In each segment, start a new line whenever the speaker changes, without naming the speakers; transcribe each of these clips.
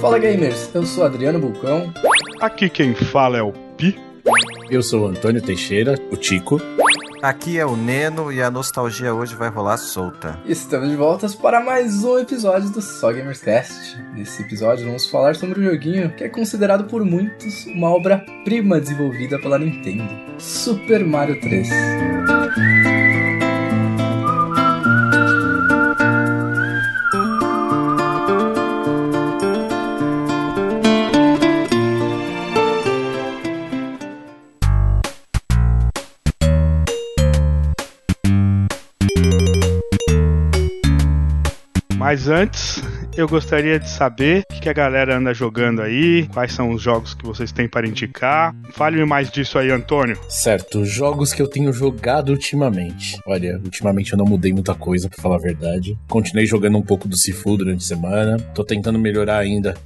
Fala gamers, eu sou Adriano Bulcão.
Aqui quem fala é o Pi.
Eu sou o Antônio Teixeira, o Tico.
Aqui é o Neno e a nostalgia hoje vai rolar solta.
Estamos de volta para mais um episódio do Só Gamers Cast. Nesse episódio vamos falar sobre um joguinho que é considerado por muitos uma obra-prima desenvolvida pela Nintendo: Super Mario 3.
Mas antes, eu gostaria de saber o que a galera anda jogando aí, quais são os jogos que vocês têm para indicar. Fale-me mais disso aí, Antônio.
Certo, jogos que eu tenho jogado ultimamente. Olha, ultimamente eu não mudei muita coisa, pra falar a verdade. Continuei jogando um pouco do Sifu durante a semana. Tô tentando melhorar ainda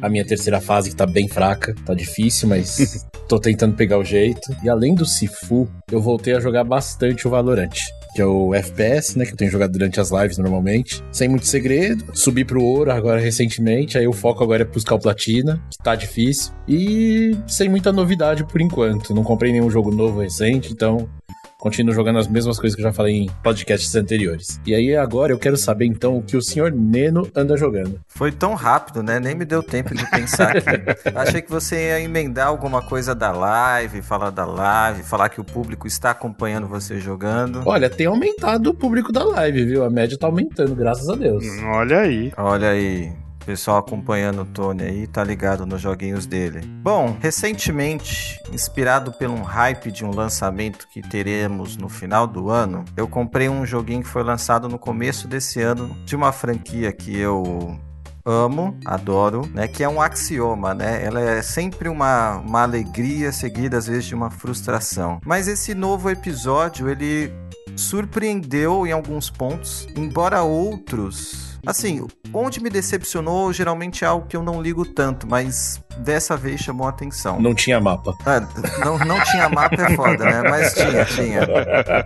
a minha terceira fase que tá bem fraca, tá difícil, mas tô tentando pegar o jeito. E além do Sifu, eu voltei a jogar bastante o Valorant que é o FPS, né? Que eu tenho jogado durante as lives normalmente. Sem muito segredo. Subi pro ouro agora recentemente. Aí o foco agora é buscar o platina, que tá difícil. E sem muita novidade por enquanto. Não comprei nenhum jogo novo recente, então continuo jogando as mesmas coisas que eu já falei em podcasts anteriores. E aí agora eu quero saber então o que o senhor Neno anda jogando.
Foi tão rápido, né? Nem me deu tempo de pensar aqui. Achei que você ia emendar alguma coisa da live, falar da live, falar que o público está acompanhando você jogando.
Olha, tem aumentado o público da live, viu? A média tá aumentando, graças a Deus.
Olha aí.
Olha aí. Pessoal acompanhando o Tony aí, tá ligado nos joguinhos dele. Bom, recentemente, inspirado pelo um hype de um lançamento que teremos no final do ano, eu comprei um joguinho que foi lançado no começo desse ano de uma franquia que eu amo, adoro, né? Que é um axioma, né? Ela é sempre uma, uma alegria seguida às vezes de uma frustração. Mas esse novo episódio, ele surpreendeu em alguns pontos, embora outros Assim, onde me decepcionou geralmente é algo que eu não ligo tanto, mas dessa vez chamou a atenção.
Não tinha mapa.
É, não, não tinha mapa é foda, né? Mas tinha, tinha.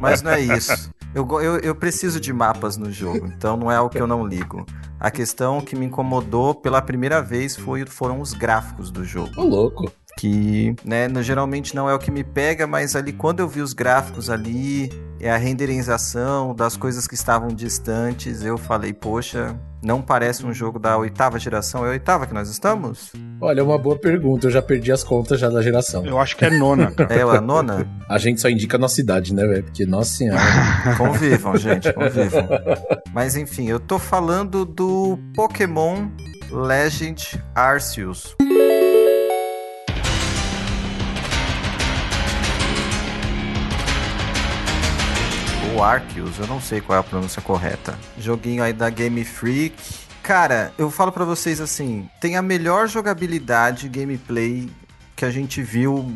Mas não é isso. Eu, eu, eu preciso de mapas no jogo, então não é algo que eu não ligo. A questão que me incomodou pela primeira vez foi, foram os gráficos do jogo.
Ô, louco
que, né, geralmente não é o que me pega, mas ali quando eu vi os gráficos ali, é a renderização das coisas que estavam distantes, eu falei, poxa, não parece um jogo da oitava geração. É a oitava que nós estamos?
Olha, é uma boa pergunta. Eu já perdi as contas já da geração.
Eu acho que é nona.
é a nona?
A gente só indica a nossa idade, né, velho? Porque, nossa senhora.
convivam, gente, convivam. Mas enfim, eu tô falando do Pokémon Legend Arceus. Ou Arceus, eu não sei qual é a pronúncia correta. Joguinho aí da Game Freak. Cara, eu falo para vocês assim, tem a melhor jogabilidade gameplay que a gente viu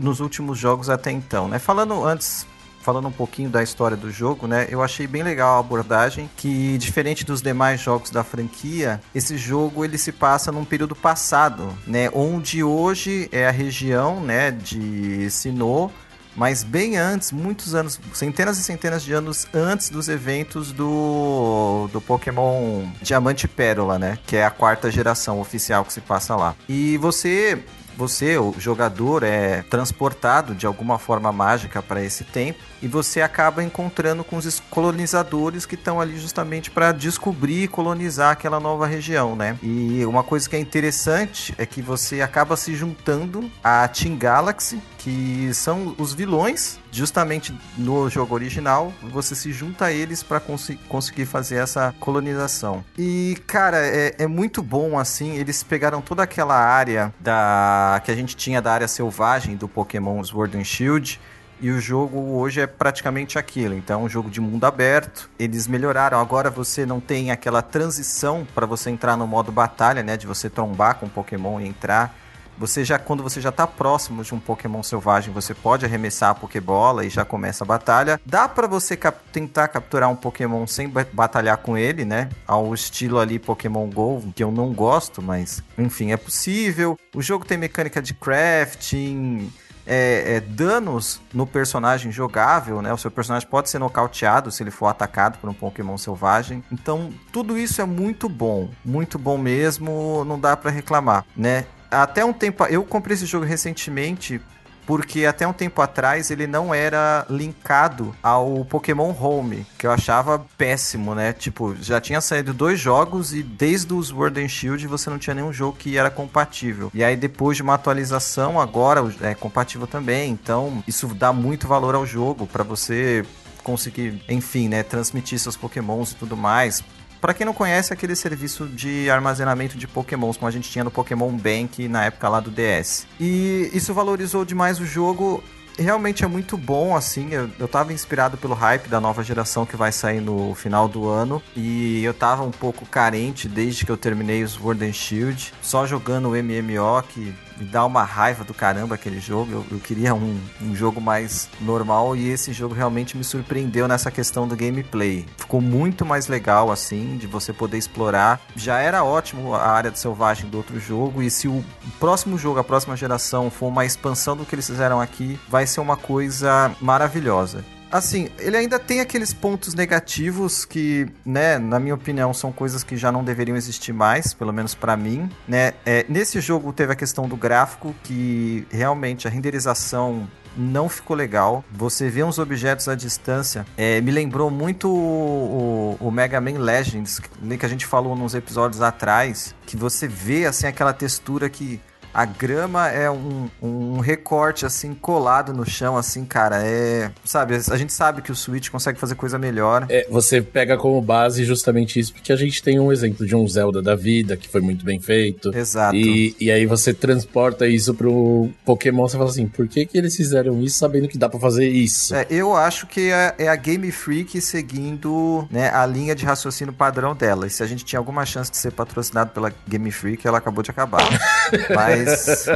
nos últimos jogos até então, né? Falando antes, falando um pouquinho da história do jogo, né? Eu achei bem legal a abordagem que diferente dos demais jogos da franquia, esse jogo ele se passa num período passado, né? Onde hoje é a região, né, de Sinnoh mas bem antes, muitos anos, centenas e centenas de anos antes dos eventos do, do Pokémon Diamante e Pérola, né? Que é a quarta geração oficial que se passa lá. E você você, o jogador, é transportado de alguma forma mágica para esse tempo e você acaba encontrando com os colonizadores que estão ali justamente para descobrir e colonizar aquela nova região, né? E uma coisa que é interessante é que você acaba se juntando a Team Galaxy, que são os vilões, justamente no jogo original, você se junta a eles para cons conseguir fazer essa colonização. E, cara, é, é, muito bom assim. Eles pegaram toda aquela área da que a gente tinha da área selvagem do Pokémon Sword and Shield. E o jogo hoje é praticamente aquilo. Então, é um jogo de mundo aberto. Eles melhoraram. Agora você não tem aquela transição para você entrar no modo batalha, né? De você trombar com o Pokémon e entrar você já, quando você já tá próximo de um Pokémon selvagem, você pode arremessar a Pokébola e já começa a batalha. Dá para você cap tentar capturar um Pokémon sem batalhar com ele, né? Ao estilo ali Pokémon GO, que eu não gosto, mas enfim, é possível. O jogo tem mecânica de crafting, é, é, danos no personagem jogável, né? O seu personagem pode ser nocauteado se ele for atacado por um Pokémon selvagem. Então, tudo isso é muito bom, muito bom mesmo, não dá para reclamar, né? Até um tempo, eu comprei esse jogo recentemente porque até um tempo atrás ele não era linkado ao Pokémon Home, que eu achava péssimo, né? Tipo, já tinha saído dois jogos e desde os Sword and Shield você não tinha nenhum jogo que era compatível. E aí depois de uma atualização agora é compatível também. Então, isso dá muito valor ao jogo para você conseguir, enfim, né, transmitir seus Pokémons e tudo mais. Para quem não conhece, é aquele serviço de armazenamento de pokémons, como a gente tinha no Pokémon Bank na época lá do DS. E isso valorizou demais o jogo realmente é muito bom, assim. Eu, eu tava inspirado pelo hype da nova geração que vai sair no final do ano. E eu tava um pouco carente desde que eu terminei os Sword and Shield. Só jogando o MMO, que me dá uma raiva do caramba aquele jogo. Eu, eu queria um, um, jogo mais normal e esse jogo realmente me surpreendeu nessa questão do gameplay. Ficou muito mais legal assim, de você poder explorar. Já era ótimo a área de selvagem do outro jogo e se o próximo jogo, a próxima geração for uma expansão do que eles fizeram aqui, vai ser uma coisa maravilhosa assim, ele ainda tem aqueles pontos negativos que, né, na minha opinião, são coisas que já não deveriam existir mais, pelo menos para mim, né? É, nesse jogo teve a questão do gráfico, que realmente a renderização não ficou legal. Você vê uns objetos à distância. É, me lembrou muito o, o, o, Mega Man Legends, que a gente falou nos episódios atrás, que você vê assim aquela textura que a grama é um, um recorte, assim, colado no chão, assim, cara. É. Sabe, a gente sabe que o Switch consegue fazer coisa melhor.
É, você pega como base justamente isso, porque a gente tem um exemplo de um Zelda da vida, que foi muito bem feito.
Exato.
E, e aí você transporta isso pro Pokémon, você fala assim, por que, que eles fizeram isso sabendo que dá para fazer isso?
É, eu acho que é, é, a Game Freak seguindo né, a linha de raciocínio padrão dela. E se a gente tinha alguma chance de ser patrocinado pela Game Freak, ela acabou de acabar. Mas mas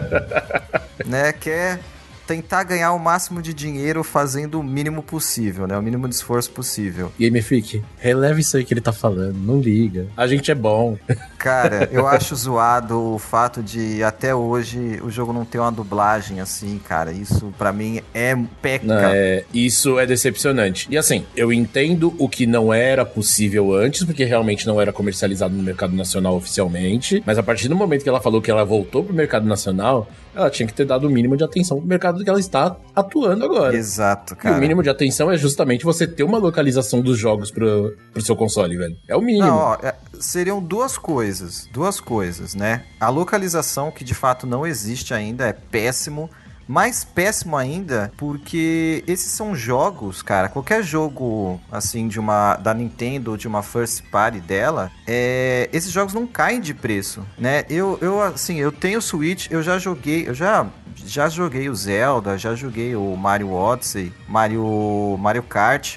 né, quer tentar ganhar o máximo de dinheiro fazendo o mínimo possível, né? O mínimo de esforço possível.
Game Freak, releve isso aí que ele tá falando, não liga. A gente é bom.
Cara, eu acho zoado o fato de até hoje o jogo não ter uma dublagem assim, cara. Isso para mim é peca. Não,
é, isso é decepcionante. E assim, eu entendo o que não era possível antes, porque realmente não era comercializado no mercado nacional oficialmente, mas a partir do momento que ela falou que ela voltou pro mercado nacional, ela tinha que ter dado o mínimo de atenção pro mercado que ela está atuando agora.
Exato, cara.
E o mínimo de atenção é justamente você ter uma localização dos jogos pro, pro seu console, velho. É o mínimo. Não, ó, é,
seriam duas coisas. Duas coisas, né? A localização, que de fato não existe ainda, é péssimo. Mais péssimo ainda, porque esses são jogos, cara. Qualquer jogo assim de uma da Nintendo de uma first party dela, é, esses jogos não caem de preço, né? Eu, eu assim, eu tenho Switch, eu já joguei, eu já já joguei o Zelda, já joguei o Mario Odyssey, Mario Mario Kart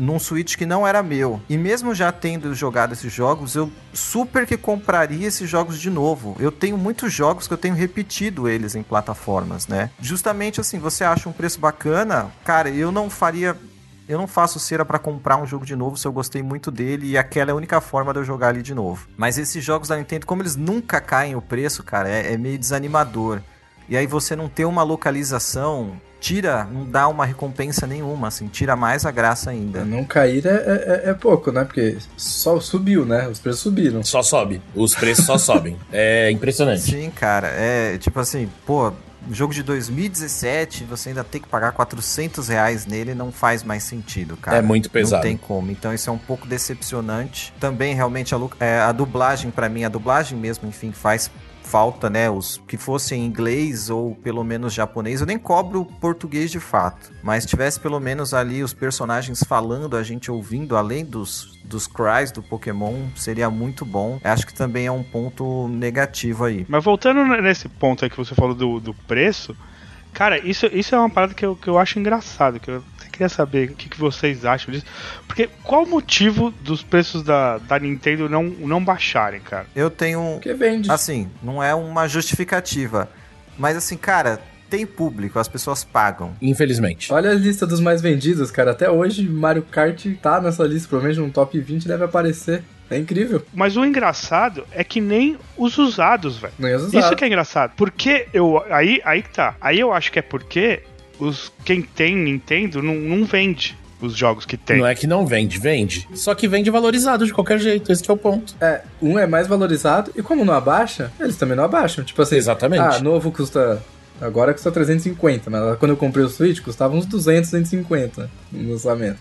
num Switch que não era meu. E mesmo já tendo jogado esses jogos, eu super que compraria esses jogos de novo. Eu tenho muitos jogos que eu tenho repetido eles em plataformas, né? Justamente assim, você acha um preço bacana, cara, eu não faria eu não faço cera para comprar um jogo de novo se eu gostei muito dele e aquela é a única forma de eu jogar ali de novo. Mas esses jogos da Nintendo, como eles nunca caem o preço, cara, é, é meio desanimador. E aí você não ter uma localização tira, não dá uma recompensa nenhuma, assim, tira mais a graça ainda.
Não cair é, é, é, é, pouco, né? Porque só subiu, né? Os preços subiram.
Só sobe. Os preços só sobem. É impressionante.
Sim, cara. É tipo assim, pô, jogo de 2017, você ainda tem que pagar 400 reais nele, não faz mais sentido, cara.
É muito pesado.
Não tem como. Então isso é um pouco decepcionante. Também, realmente, a, é, a dublagem, para mim, a dublagem mesmo, enfim, faz falta, né, os que fossem inglês ou pelo menos japonês. Eu nem cobro português de fato, mas tivesse pelo menos ali os personagens falando, a gente ouvindo, além dos, dos cries do Pokémon, seria muito bom. Acho que também é um ponto negativo aí.
Mas voltando nesse ponto aí que você falou do, do preço, Cara, isso, isso é uma parada que eu, que eu acho engraçado, que eu queria saber o que, que vocês acham disso. Porque qual o motivo dos preços da, da Nintendo não, não baixarem, cara?
Eu tenho.
Que vende.
Assim, não é uma justificativa. Mas assim, cara, tem público, as pessoas pagam.
Infelizmente.
Olha a lista dos mais vendidos, cara. Até hoje Mario Kart tá nessa lista, provavelmente no top 20 deve aparecer. É incrível.
Mas o engraçado é que nem os usados, velho.
Nem os
Isso
usados.
que é engraçado. Porque eu. Aí, aí que tá. Aí eu acho que é porque os, quem tem Nintendo não, não vende os jogos que tem.
Não é que não vende, vende. Só que vende valorizado de qualquer jeito, esse que é o ponto.
É, um é mais valorizado e como não abaixa, eles também não abaixam. Tipo assim,
Exatamente.
ah, novo custa. Agora custa 350, mas quando eu comprei o Switch custava uns 200, 250 no lançamento.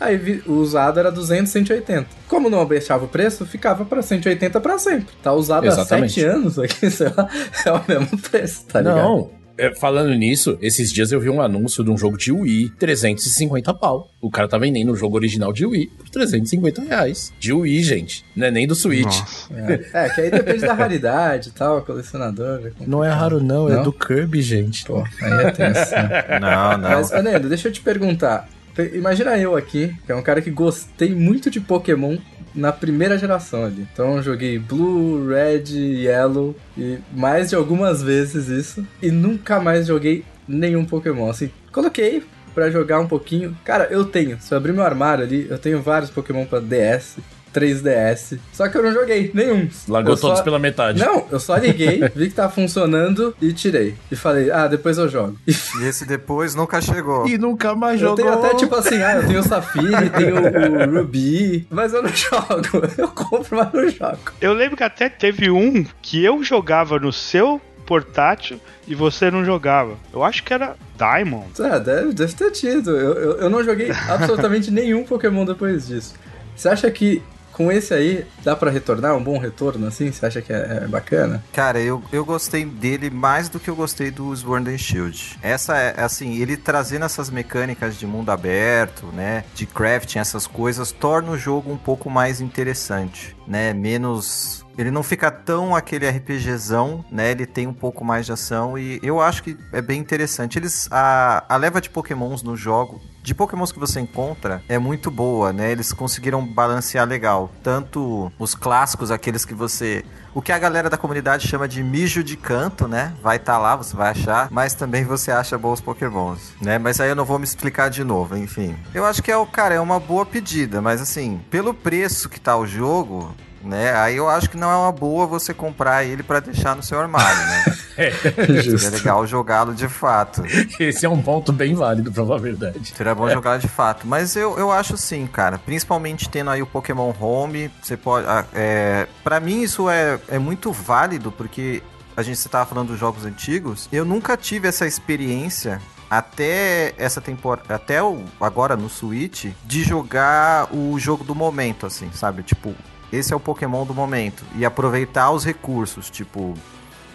Aí vi- o usado era 200, 180. Como não abaixava o preço, ficava pra 180 pra sempre. Tá usado
Exatamente.
há 7 anos aqui, sei lá, é o mesmo preço, tá ligado?
Não. É, falando nisso, esses dias eu vi um anúncio de um jogo de Wii, 350 pau. O cara tá vendendo o jogo original de Wii por 350 reais. De Wii, gente. Não é nem do Switch.
É, é, que aí depende da raridade e tal, colecionador. é.
Não é raro, não, é
Não?
do Kirby, gente.
Pô, aí é tenso. né?
Não, não.
Mas, Anendo, deixa eu te perguntar. Pe- Imagina eu aqui, que é um cara que gostei muito de Pokémon na primeira geração ali. Então eu joguei Blue, Red, Yellow e mais de algumas vezes isso. E nunca mais joguei nenhum Pokémon. Assim, coloquei pra jogar um pouquinho. Cara, eu tenho. Se eu abrir meu armário ali, eu tenho vários Pokémon pra DS, 3DS. Só que eu não joguei nenhum.
Largou
Eu só-
todos pela metade.
Não, eu só liguei, vi que tá funcionando e tirei. E falei, ah, depois eu jogo. E
esse depois nunca chegou.
E nunca mais
eu
jogou.
tenho até tipo assim, ah, eu tenho o Safiri, tenho o, o Ruby, mas eu não jogo. Eu compro, mas não jogo.
Eu lembro que até teve um que eu jogava no seu portátil e você não jogava. Eu acho que era Diamond.
É, deve, deve ter tido. Eu, eu, eu não joguei absolutamente nenhum Pokémon depois disso. Você acha que com esse aí dá pra retornar? Um bom retorno assim? Você acha que é, é bacana?
Cara, eu, eu gostei dele mais do que eu gostei do Sword and Shield. Essa é, assim, ele trazendo essas mecânicas de mundo aberto, né? De crafting, essas coisas, torna o jogo um pouco mais interessante, né? Menos. Ele não fica tão aquele RPGzão, né? Ele tem um pouco mais de ação e eu acho que é bem interessante. Eles. A, a leva de pokémons no jogo de pokémons que você encontra é muito boa, né? Eles conseguiram balancear legal. Tanto os clássicos, aqueles que você. O que a galera da comunidade chama de mijo de canto, né? Vai estar lá, você vai achar. Mas também você acha bons pokémons, né? Mas aí eu não vou me explicar de novo, enfim. Eu acho que é o cara, é uma boa pedida, mas assim, pelo preço que tá o jogo. Né? Aí eu acho que não é uma boa você comprar ele pra deixar no seu armário, né? Seria legal jogá-lo de fato.
Esse é um ponto bem válido, pra falar a verdade.
Seria bom jogar de fato. Mas eu, eu acho sim, cara. Principalmente tendo aí o Pokémon Home. Você pode. ah, É, para mim, isso é, é muito válido, porque a gente você tava falando dos jogos antigos. Eu nunca tive essa experiência. Até essa temporada, até o, agora no Switch, de jogar o jogo do momento, assim, sabe? Tipo, esse é o Pokémon do momento. E aproveitar os recursos, tipo,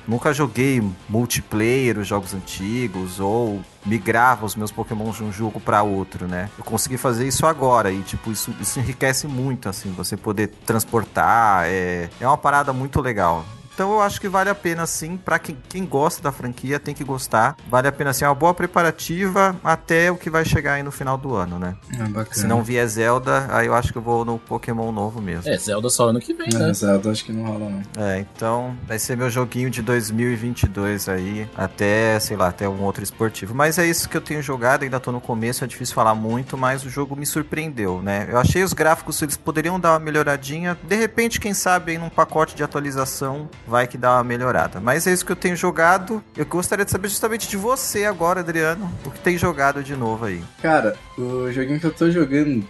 Nunca joguei multiplayer, os jogos antigos, ou migrava os meus Pokémon de um jogo para outro, né? Eu consegui fazer isso agora e, tipo, isso, isso enriquece muito, assim, você poder transportar, é, é uma parada muito legal. Então eu acho que vale a pena sim, pra quem, quem gosta da franquia tem que gostar. Vale a pena sim, é uma boa preparativa até o que vai chegar aí no final do ano, né?
Bacana.
Se não vier Zelda, aí eu acho que eu vou no Pokémon novo mesmo.
É, Zelda só ano que vem, né?
Não, Zelda acho que não rola não.
É, então vai ser meu joguinho de 2022 aí, até, sei lá, até um outro esportivo. Mas é isso que eu tenho jogado, ainda tô no começo, é difícil falar muito, mas o jogo me surpreendeu, né? Eu achei os gráficos, eles poderiam dar uma melhoradinha, de repente, quem sabe aí num pacote de atualização vai que dá uma melhorada. Mas é isso que eu tenho jogado. Eu gostaria de saber justamente de você agora, Adriano, o que tem jogado de novo aí.
Cara, o joguinho que eu tô jogando,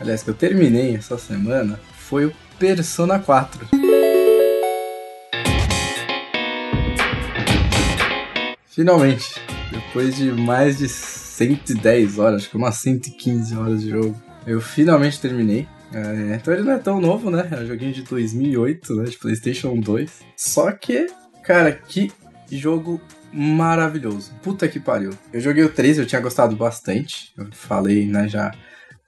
aliás, que eu terminei essa semana, foi o Persona 4. Finalmente, depois de mais de 110 horas, acho que umas 115 horas de jogo, eu finalmente terminei. É, então ele não é tão novo, né? É um joguinho de 2008, né? De PlayStation 2. Só que, cara, que jogo maravilhoso. Puta que pariu. Eu joguei o 3, eu tinha gostado bastante. Eu falei, né, já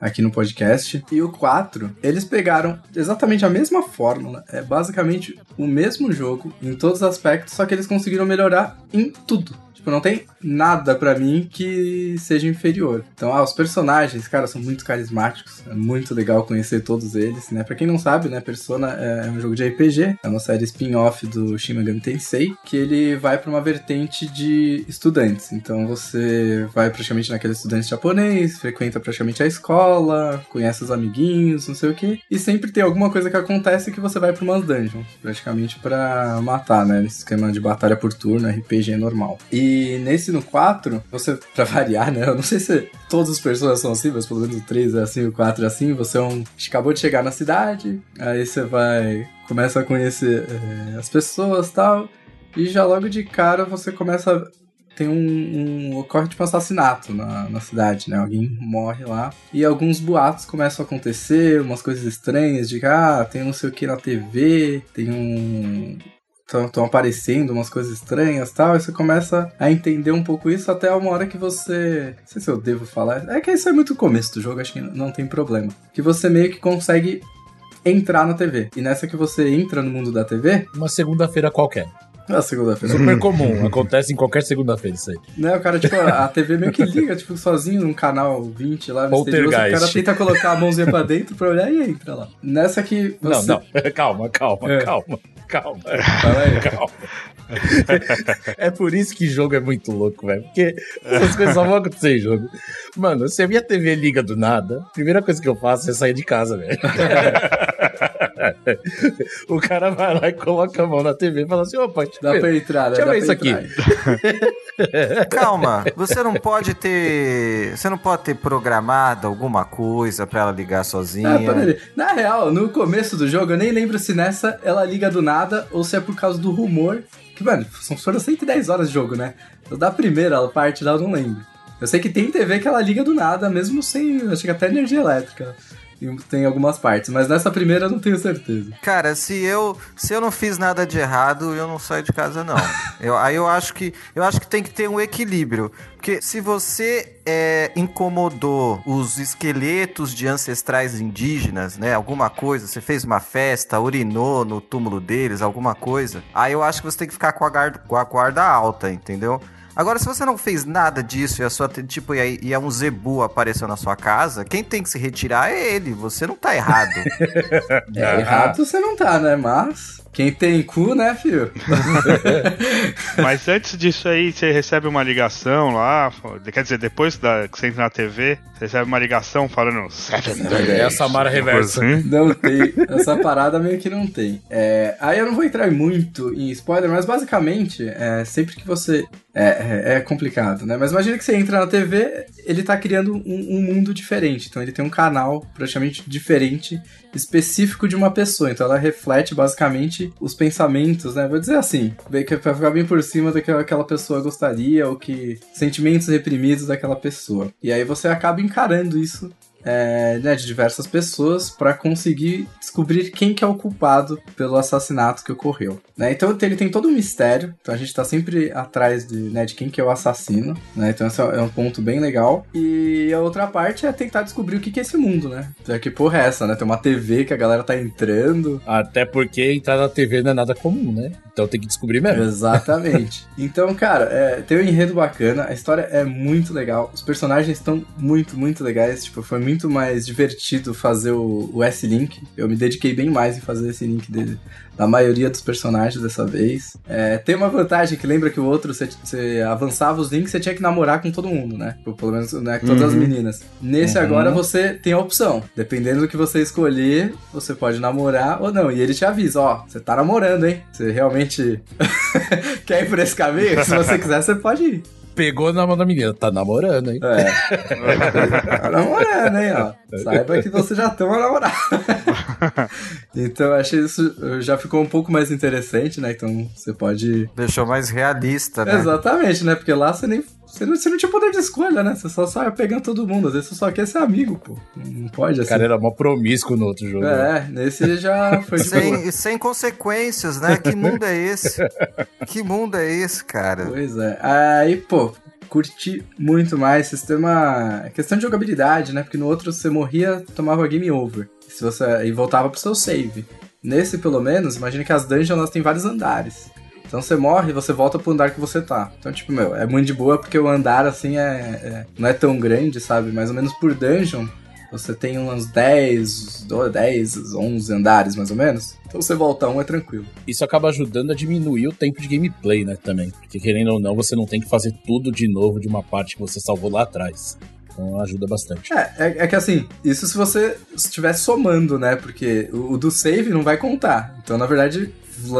aqui no podcast. E o 4, eles pegaram exatamente a mesma fórmula. É basicamente o mesmo jogo em todos os aspectos, só que eles conseguiram melhorar em tudo. Tipo, não tem nada para mim que seja inferior. Então, ah, os personagens, cara, são muito carismáticos. É muito legal conhecer todos eles, né? Pra quem não sabe, né, Persona é um jogo de RPG, é uma série spin-off do Shin Megami Tensei, que ele vai para uma vertente de estudantes. Então, você vai praticamente naquele estudante japonês, frequenta praticamente a escola, conhece os amiguinhos, não sei o que, e sempre tem alguma coisa que acontece que você vai para umas dungeons, praticamente para matar, né? Nesse esquema de batalha por turno, RPG normal. E nesse no 4, você, pra variar, né? Eu não sei se todas as pessoas são assim, mas pelo menos o 3 é assim, o 4 é assim. Você é um. Acabou de chegar na cidade, aí você vai. Começa a conhecer é, as pessoas e tal. E já logo de cara você começa tem um, um ocorre tipo um assassinato na, na cidade, né? Alguém morre lá e alguns boatos começam a acontecer, umas coisas estranhas de ah, tem não sei o que na TV, tem um estão aparecendo umas coisas estranhas tal, e você começa a entender um pouco isso até uma hora que você. Não sei se eu devo falar. É que isso é muito começo do jogo, acho que não tem problema. Que você meio que consegue entrar na TV. E nessa que você entra no mundo da TV.
Uma segunda-feira qualquer.
Na segunda-feira.
Super comum, acontece em qualquer segunda-feira isso aí.
Né, o cara, tipo, a TV meio que liga, tipo, sozinho num canal 20 lá, misterioso, o cara tenta colocar a mãozinha pra dentro pra olhar e entra lá. Nessa que
você... Não, não, calma, calma, é. calma calma. Fala aí. Calma. é por isso que jogo é muito louco, velho. Porque essas coisas só vão acontecer em jogo. Mano, se a minha TV liga do nada, a primeira coisa que eu faço é sair de casa, velho. o cara vai lá e coloca a mão na TV e fala assim: opa, deixa
dá ver, pra entrar, né?
Deixa eu ver isso aqui.
Calma, você não pode ter. Você não pode ter programado alguma coisa pra ela ligar sozinha.
Ah, na real, no começo do jogo, eu nem lembro se nessa ela liga do nada ou se é por causa do rumor. Que, mano, são foram 110 horas de jogo, né? Então, da primeira parte lá eu não lembro. Eu sei que tem TV que ela liga do nada, mesmo sem. Acho que até energia elétrica tem algumas partes, mas nessa primeira eu não tenho certeza.
Cara, se eu se eu não fiz nada de errado, eu não saio de casa não. eu, aí eu acho que eu acho que tem que ter um equilíbrio, porque se você é, incomodou os esqueletos de ancestrais indígenas, né, alguma coisa, você fez uma festa, urinou no túmulo deles, alguma coisa, aí eu acho que você tem que ficar com a guarda, com a guarda alta, entendeu? Agora, se você não fez nada disso e a sua tipo e, e é um zebu apareceu na sua casa, quem tem que se retirar é ele. Você não tá errado.
é, errado você não tá, né? Mas quem tem cu, né, filho?
Mas antes disso aí, você recebe uma ligação lá, quer dizer, depois da, que você entra na TV, você recebe uma ligação falando
É a Samara Reversa.
Assim? Não tem. Essa parada meio que não tem. É, aí eu não vou entrar muito em spoiler, mas basicamente, é, sempre que você. É, é, é complicado, né? Mas imagina que você entra na TV, ele tá criando um, um mundo diferente. Então ele tem um canal praticamente diferente, específico de uma pessoa. Então ela reflete basicamente os pensamentos, né? Vou dizer assim, pra ficar bem por cima do que aquela pessoa gostaria, ou que sentimentos reprimidos daquela pessoa. E aí você acaba encarando isso é, né, de diversas pessoas para conseguir descobrir quem que é o culpado pelo assassinato que ocorreu. Né? Então ele tem todo um mistério, então a gente tá sempre atrás de, né, de quem que é o assassino, né? Então esse é um ponto bem legal. E a outra parte é tentar descobrir o que, que é esse mundo, né? É que porra é essa, né? Tem uma TV que a galera tá entrando.
Até porque entrar na TV não é nada comum, né? Então tem que descobrir mesmo.
Exatamente. então, cara, é, tem um enredo bacana, a história é muito legal, os personagens estão muito, muito legais, tipo, foi muito muito mais divertido fazer o, o S-Link. Eu me dediquei bem mais em fazer esse link dele, da maioria dos personagens dessa vez. É, tem uma vantagem que lembra que o outro, você, você, avançava os links, você tinha que namorar com todo mundo, né? Pelo menos né, com todas uhum. as meninas. Nesse uhum. agora você tem a opção. Dependendo do que você escolher, você pode namorar ou não. E ele te avisa, ó, você tá namorando, hein? Você realmente quer ir por esse caminho? Se você quiser, você pode ir
pegou na mão da menina. Tá namorando, hein?
É. tá namorando, hein, ó. Saiba que você já tem uma namorada. então, eu achei isso já ficou um pouco mais interessante, né? Então, você pode...
Deixou mais realista, né?
Exatamente, né? Porque lá você nem você não, você não tinha poder de escolha, né? Você só sai pegando todo mundo. Às vezes você só quer ser amigo, pô. Não pode assim. O
cara era mó promíscuo no outro jogo.
É, né? nesse já foi de
sem, sem consequências, né? Que mundo é esse? que mundo é esse, cara?
Pois é. Aí, pô, curti muito mais. Sistema. É questão de jogabilidade, né? Porque no outro você morria, tomava game over. Se você... E voltava pro seu save. Nesse, pelo menos, imagina que as dungeons elas têm vários andares. Então você morre e você volta pro andar que você tá. Então, tipo, meu, é muito de boa porque o andar, assim, é, é não é tão grande, sabe? Mais ou menos por dungeon, você tem uns 10, 10, 11 andares, mais ou menos. Então você volta um é tranquilo.
Isso acaba ajudando a diminuir o tempo de gameplay, né, também. Porque querendo ou não, você não tem que fazer tudo de novo de uma parte que você salvou lá atrás. Então ajuda bastante.
É, é, é, que assim, isso se você estiver somando, né? Porque o, o, do save não vai contar. Então, na verdade,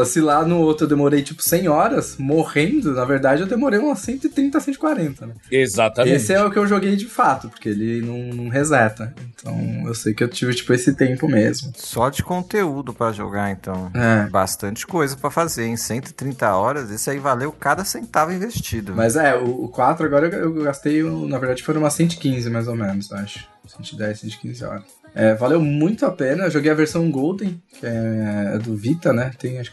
se lá no outro eu demorei tipo 100 horas morrendo, na verdade eu demorei umas 130, 140, né?
Exatamente.
Esse é o que eu joguei de fato, porque ele não, não reseta. Então eu sei que eu tive tipo esse tempo mesmo.
Só de conteúdo para jogar, então. É. Bastante coisa para fazer, em 130 horas, esse aí valeu cada centavo investido.
Mas é, o, o 4 agora eu, eu gastei, na verdade foram umas 115 mais ou menos, acho. 110, 115 horas. É, valeu muito a pena. Eu joguei a versão Golden, que é do Vita, né? Tem acho,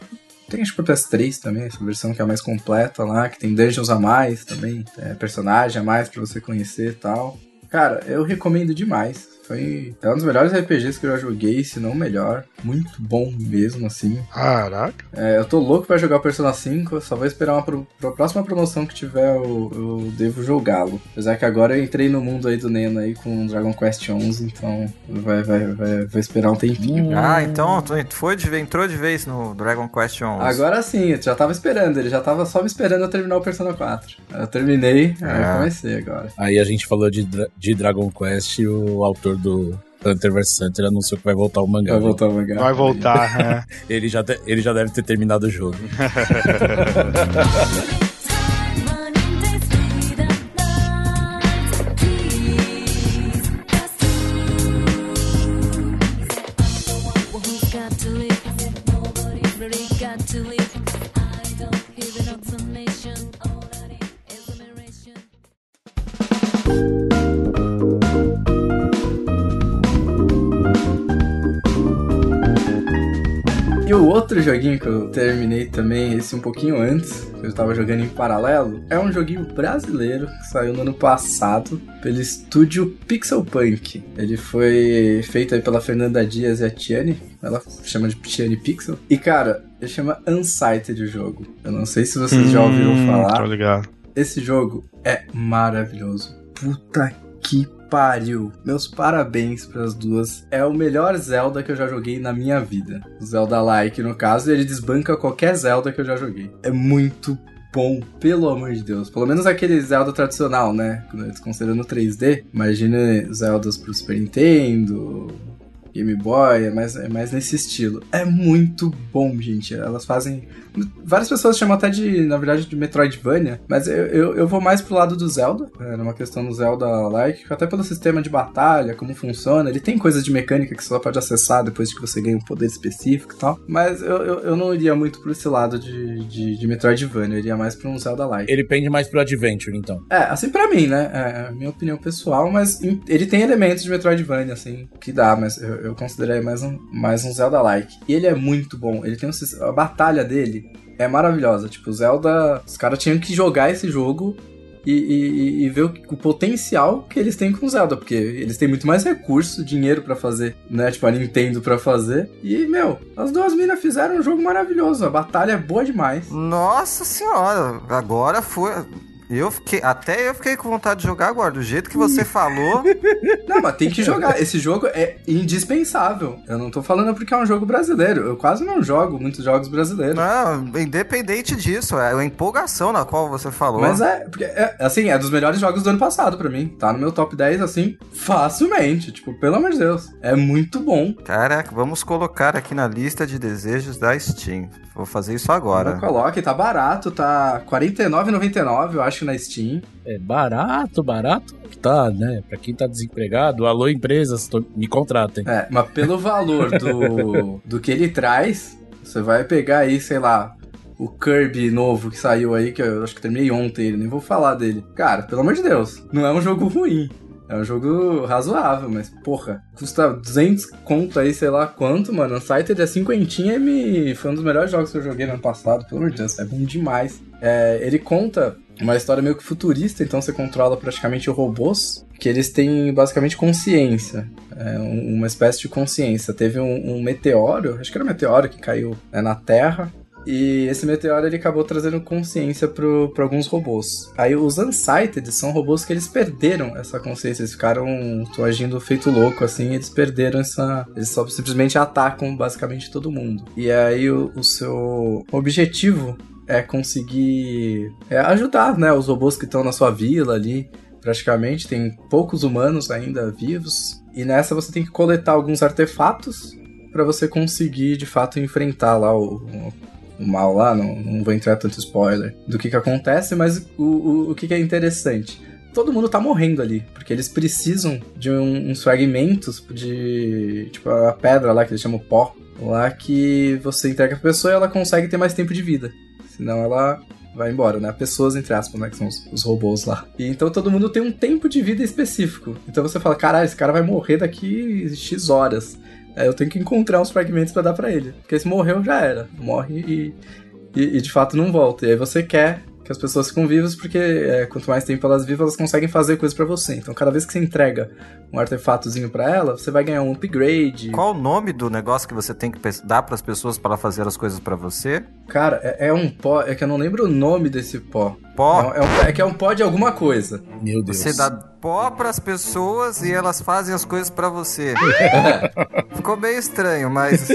tem acho que pro PS3 também, essa versão que é a mais completa lá, que tem dungeons a mais também, é, personagem a mais para você conhecer e tal. Cara, eu recomendo demais. Foi é um dos melhores RPGs que eu já joguei, se não o melhor. Muito bom mesmo, assim.
Caraca.
É, eu tô louco pra jogar o Persona 5, só vou esperar uma pro, pra próxima promoção que tiver, eu, eu devo jogá-lo. Apesar que agora eu entrei no mundo aí do Neno aí com Dragon Quest 11, então vai, vai, vai, vai esperar um tempinho.
Hum. Ah, então tu foi de, entrou de vez no Dragon Quest 11.
Agora sim, eu já tava esperando, ele já tava só me esperando eu terminar o Persona 4. Eu terminei, é. aí comecei agora.
Aí a gente falou de, de Dragon Quest e o autor do Hunter vs Hunter anunciou que vai voltar o mangá.
Vai voltar o mangá.
Vai voltar, é.
ele, já ele já deve ter terminado o jogo.
joguinho que eu terminei também, esse um pouquinho antes, que eu tava jogando em paralelo, é um joguinho brasileiro que saiu no ano passado pelo estúdio Pixel Punk. Ele foi feito aí pela Fernanda Dias e a Tiane, ela chama de Tiane Pixel. E cara, ele chama Unsighted o jogo. Eu não sei se vocês hum, já ouviram hum, falar.
Tô ligado.
Esse jogo é maravilhoso. Puta que pariu. Meus parabéns para as duas. É o melhor Zelda que eu já joguei na minha vida. Zelda Like, no caso, ele desbanca qualquer Zelda que eu já joguei. É muito bom, pelo amor de Deus. Pelo menos aquele Zelda tradicional, né? Considerando 3D. Imagine Zeldas pro Super Nintendo, Game Boy, é mais, é mais nesse estilo. É muito bom, gente. Elas fazem. Várias pessoas chamam até de, na verdade, de Metroidvania, mas eu, eu, eu vou mais pro lado do Zelda, é, numa questão do Zelda-like, até pelo sistema de batalha, como funciona. Ele tem coisas de mecânica que você só pode acessar depois que você ganha um poder específico e tal, mas eu, eu, eu não iria muito por esse lado de, de, de Metroidvania, eu iria mais pra um Zelda-like.
Ele pende mais pro Adventure, então.
É, assim pra mim, né? É a minha opinião pessoal, mas ele tem elementos de Metroidvania, assim, que dá, mas eu, eu considerei mais um, mais um Zelda-like. E ele é muito bom. Ele tem um, a batalha dele é maravilhosa. Tipo, Zelda, os caras tinham que jogar esse jogo e, e, e, ver o, o, potencial que eles têm com Zelda, porque eles têm muito mais recurso, dinheiro para fazer, né? Tipo, a Nintendo para fazer. E, meu, as duas minas fizeram um jogo maravilhoso. A batalha é boa demais.
Nossa senhora, agora foi. Eu fiquei, até eu fiquei com vontade de jogar agora, do jeito que você falou.
Não, mas tem que jogar. Esse jogo é indispensável. Eu não tô falando porque é um jogo brasileiro. Eu quase não jogo muitos jogos brasileiros.
Não, independente disso, é a empolgação na qual você falou.
Mas é, porque é, assim, é dos melhores jogos do ano passado para mim. Tá no meu top 10 assim, facilmente, tipo, pelo amor de Deus. É muito bom.
Caraca, vamos colocar aqui na lista de desejos da Steam. Vou fazer isso agora.
Coloque, tá barato, tá R$49,99, eu acho, na Steam.
É barato, barato tá, né? Pra quem tá desempregado, alô empresas, tô, me contratem.
É, mas pelo valor do, do que ele traz, você vai pegar aí, sei lá, o Kirby novo que saiu aí, que eu acho que terminei ontem, ele nem vou falar dele. Cara, pelo amor de Deus, não é um jogo ruim. É um jogo razoável, mas, porra, custa 200 conto aí, sei lá quanto, mano. Unsighted é cinquentinha e me... foi um dos melhores jogos que eu joguei no ano passado, pelo amor de Deus, é bom demais. É, ele conta uma história meio que futurista, então você controla praticamente robôs, que eles têm basicamente consciência, é, uma espécie de consciência. Teve um, um, meteoro, acho que era um meteoro que caiu né, na Terra, E esse meteoro ele acabou trazendo consciência para alguns robôs. Aí os Unsighted são robôs que eles perderam essa consciência, eles ficaram agindo feito louco assim, eles perderam essa. Eles só simplesmente atacam basicamente todo mundo. E aí o, o seu objetivo é conseguir é ajudar, né, os robôs que estão na sua vila ali. Praticamente tem poucos humanos ainda vivos. E nessa você tem que coletar alguns artefatos para você conseguir de fato enfrentar lá o, o mal lá, não, não vou entrar tanto spoiler do que que acontece, mas o, o, o que que é interessante. Todo mundo tá morrendo ali, porque eles precisam de um, uns fragmentos de. Tipo, a pedra lá que eles chamam pó, lá que você entrega pra pessoa e ela consegue ter mais tempo de vida. Senão ela vai embora, né? Pessoas, entre aspas, né? Que são os, os, robôs lá. E então todo mundo tem um tempo de vida específico. Então você fala, caralho, esse cara vai morrer daqui X horas. É, eu tenho que encontrar uns fragmentos para dar para ele. Porque se morreu, já era. Morre e, e, e, de fato não volta. E aí você quer que as pessoas ficam vivas, porque é, quanto mais tempo elas vivem, elas conseguem fazer coisas para você. Então, cada vez que você entrega um artefatozinho para ela, você vai ganhar um upgrade.
Qual o nome do negócio que você tem que dar para as pessoas para fazer as coisas para você?
Cara, é, é, um pó. É que eu não lembro o nome desse pó.
Pó?
É, é, um, é que é um pó de alguma coisa.
Meu Deus.
Você dá pó para as pessoas e elas fazem as coisas para você. Ficou meio estranho, mas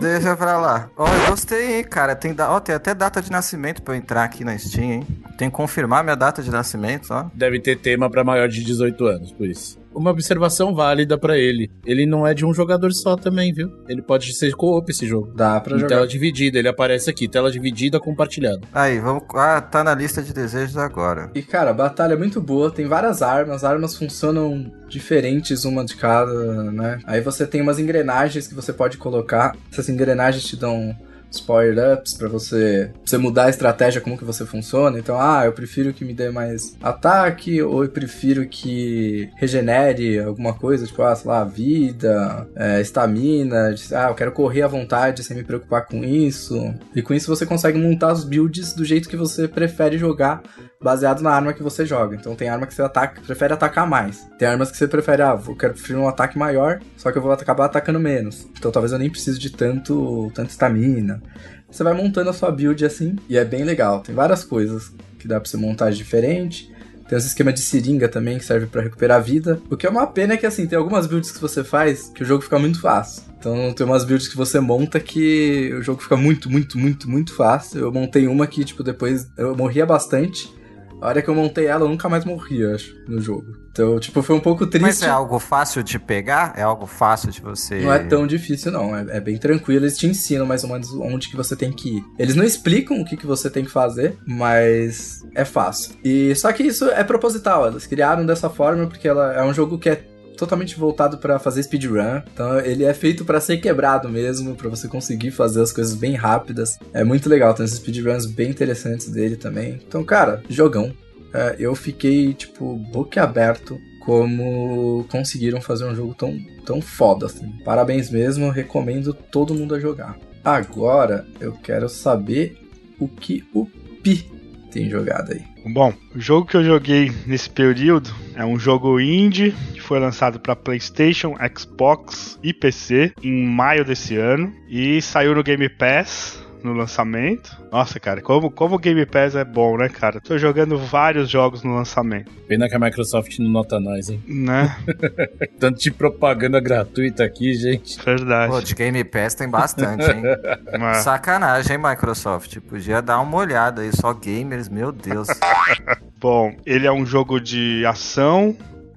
deixa pra lá. Ó, eu gostei, hein, cara. Tem, da... Ó, tem até data de nascimento pra eu entrar aqui na Steam, hein? Tem que confirmar minha data de nascimento, ó.
Deve ter tema para maior de 18 anos, por isso uma observação válida para ele. Ele não é de um jogador só também, viu? Ele pode ser co-op esse jogo.
Dá pra
em
jogar.
tela dividida, ele aparece aqui, tela dividida compartilhada.
Aí, vamos. Ah, tá na lista de desejos agora.
E cara, a batalha é muito boa, tem várias armas, as armas funcionam diferentes uma de cada, né? Aí você tem umas engrenagens que você pode colocar. Essas engrenagens te dão os power-ups para você, você mudar a estratégia como que você funciona. Então, ah, eu prefiro que me dê mais ataque ou eu prefiro que regenere alguma coisa, tipo, ah, sei lá, vida, estamina, é, ah, eu quero correr à vontade sem me preocupar com isso. E com isso você consegue montar os builds do jeito que você prefere jogar baseado na arma que você joga. Então tem arma que você ataca, prefere atacar mais. Tem armas que você prefere, ah, eu quero preferir um ataque maior, só que eu vou acabar atacando menos. Então talvez eu nem precise de tanto, tanto estamina. Você vai montando a sua build assim, e é bem legal. Tem várias coisas que dá pra você montar diferente. Tem esse esquema de seringa também que serve para recuperar a vida. O que é uma pena é que assim, tem algumas builds que você faz que o jogo fica muito fácil. Então tem umas builds que você monta que o jogo fica muito, muito, muito, muito fácil. Eu montei uma que, tipo, depois eu morria bastante. A hora que eu montei ela, eu nunca mais morri, acho, no jogo. Então, tipo, foi um pouco triste. Mas
é algo fácil de pegar? É algo fácil de você.
Não é tão difícil, não. É, é, bem tranquilo. Eles te ensinam mais ou menos onde que você tem que ir. Eles não explicam o que, que você tem que fazer, mas é fácil. E só que isso é proposital. Eles criaram dessa forma porque ela é um jogo que é totalmente voltado para fazer speedrun. Então ele é feito para ser quebrado mesmo, para você conseguir fazer as coisas bem rápidas. É muito legal, tem esses speedruns bem interessantes dele também. Então, cara, jogão. É, eu fiquei, tipo, boquiaberto como conseguiram fazer um jogo tão, tão foda assim. Parabéns mesmo, recomendo todo mundo a jogar. Agora eu quero saber o que o Pi tem jogado aí.
Bom, o jogo que eu joguei nesse período é um jogo indie que foi lançado para PlayStation, Xbox e PC em maio desse ano e saiu no Game Pass no lançamento. Nossa, cara, como, como o Game Pass é bom, né, cara? Tô jogando vários jogos no lançamento.
Pena que a Microsoft não nota nós, hein?
Né?
Tanto de propaganda gratuita aqui, gente.
Verdade.
Pô, de Game Pass tem bastante, hein? É. Sacanagem, hein, Microsoft? Podia dar uma olhada aí, só gamers, meu Deus.
bom, ele é um jogo de ação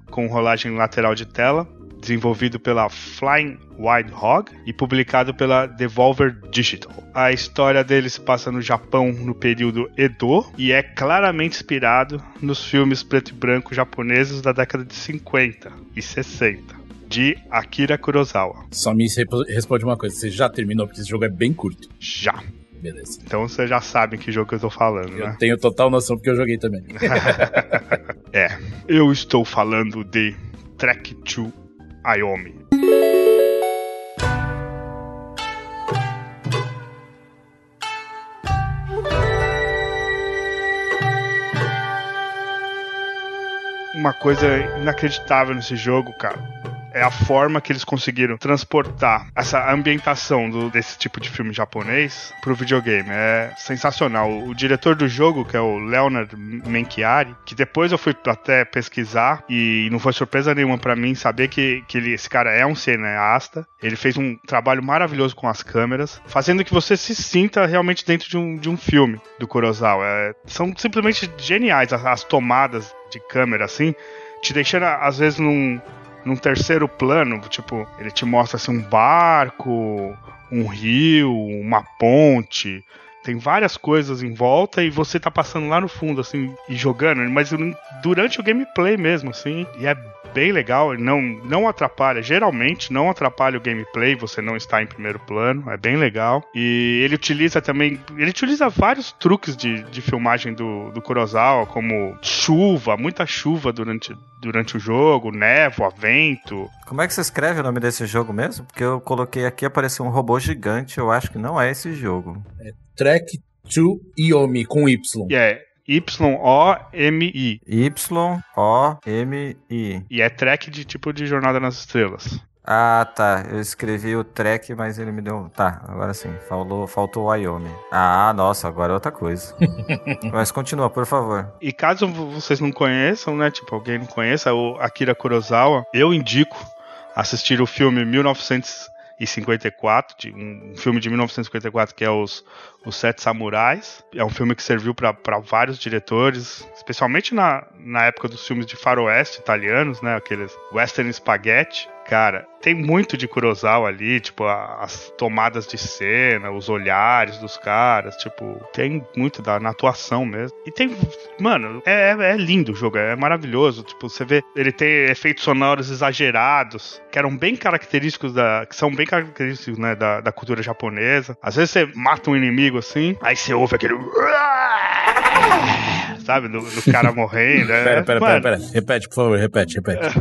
com rolagem lateral de tela desenvolvido pela Flying Wild Hog e publicado pela Devolver Digital. A história dele se passa no Japão no período Edo e é claramente inspirado nos filmes preto e branco japoneses da década de 50 e 60 de Akira Kurosawa.
Só me responde uma coisa, você já terminou porque esse jogo é bem curto?
Já.
Beleza.
Então você já sabe que jogo eu tô falando,
eu
né?
tenho total noção porque eu joguei também.
é, eu estou falando de Track 2 Ayomi. Uma coisa inacreditável nesse jogo, cara, é a forma que eles conseguiram transportar essa ambientação do, desse tipo de filme japonês pro videogame. É sensacional. O, o diretor do jogo, que é o Leonard Menchiari, que depois eu fui até pesquisar e não foi surpresa nenhuma para mim saber que, que ele, esse cara é um cineasta. Ele fez um trabalho maravilhoso com as câmeras, fazendo que você se sinta realmente dentro de um, de um filme do Kurosawa. É, são simplesmente geniais as, as tomadas de câmera assim, te deixando às vezes num num terceiro plano, tipo, ele te mostra assim um barco, um rio, uma ponte, tem várias coisas em volta e você tá passando lá no fundo, assim, e jogando, mas durante o gameplay mesmo, assim, e é bem legal, não, não atrapalha, geralmente não atrapalha o gameplay, você não está em primeiro plano, é bem legal. E ele utiliza também, ele utiliza vários truques de, de filmagem do, do Kurosawa, como chuva, muita chuva durante, durante o jogo, névoa, vento.
Como é que você escreve o nome desse jogo mesmo? Porque eu coloquei aqui, apareceu um robô gigante, eu acho que não é esse jogo.
É Track to Yomi, com Y.
É, yeah. Y-O-M-I.
Y-O-M-I.
E é track de tipo de Jornada nas Estrelas.
Ah, tá. Eu escrevi o track, mas ele me deu. Tá, agora sim. Faltou, faltou o Wyoming. Ah, nossa, agora é outra coisa. mas continua, por favor.
E caso vocês não conheçam, né? Tipo, alguém não conheça, o Akira Kurosawa, eu indico assistir o filme 1954, de, um filme de 1954 que é os os Sete Samurais. É um filme que serviu para vários diretores, especialmente na, na época dos filmes de faroeste italianos, né? Aqueles western spaghetti. Cara, tem muito de Kurosawa ali, tipo, as tomadas de cena, os olhares dos caras, tipo, tem muito da na atuação mesmo. E tem, mano, é, é, é lindo o jogo, é maravilhoso. Tipo, você vê, ele tem efeitos sonoros exagerados, que eram bem característicos da. que são bem característicos, né, da, da cultura japonesa. Às vezes você mata um inimigo assim, aí você ouve aquele. Sabe, do, do cara morrendo. É...
Pera, pera, pera, pera, Repete, por favor, repete, repete.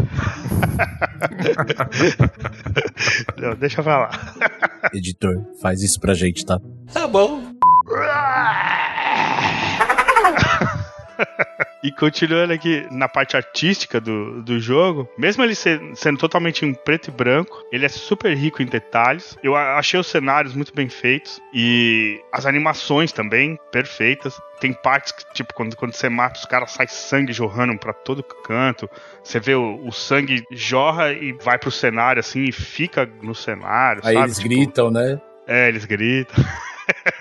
Não, deixa pra lá.
Editor, faz isso pra gente, tá?
Tá bom.
E continuando aqui na parte artística do, do jogo, mesmo ele ser, sendo totalmente em preto e branco, ele é super rico em detalhes. Eu achei os cenários muito bem feitos e as animações também perfeitas. Tem partes que, tipo, quando, quando você mata os caras, sai sangue jorrando pra todo canto. Você vê o, o sangue jorra e vai pro cenário assim e fica no cenário.
Aí
sabe?
eles
tipo,
gritam, né?
É, eles gritam.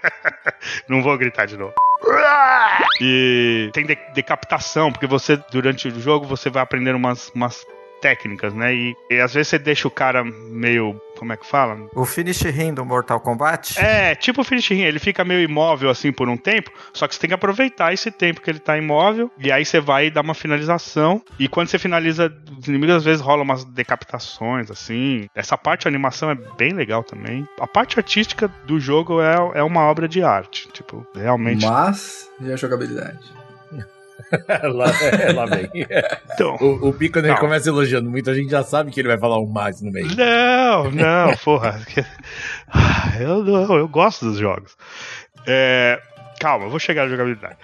Não vou gritar de novo. E tem de decapitação, porque você, durante o jogo, você vai aprendendo umas, umas técnicas, né? E, e, às vezes você deixa o cara meio. Como é que fala?
O finish ring do Mortal Kombat?
É, tipo o finish ring. Ele fica meio imóvel assim por um tempo, só que você tem que aproveitar esse tempo que ele tá imóvel, e aí você vai dar uma finalização. E quando você finaliza os inimigos, às vezes rola umas decapitações, assim. Essa parte de animação é bem legal também. A parte artística do jogo é, é uma obra de arte. Tipo, realmente.
Mas, e a jogabilidade?
lá, é, lá vem.
Então,
o, o Pico ele começa elogiando muito, a gente já sabe que ele vai falar um mais no meio.
Não, não, porra. Eu, não, eu gosto dos jogos. É, calma, eu vou chegar na jogabilidade.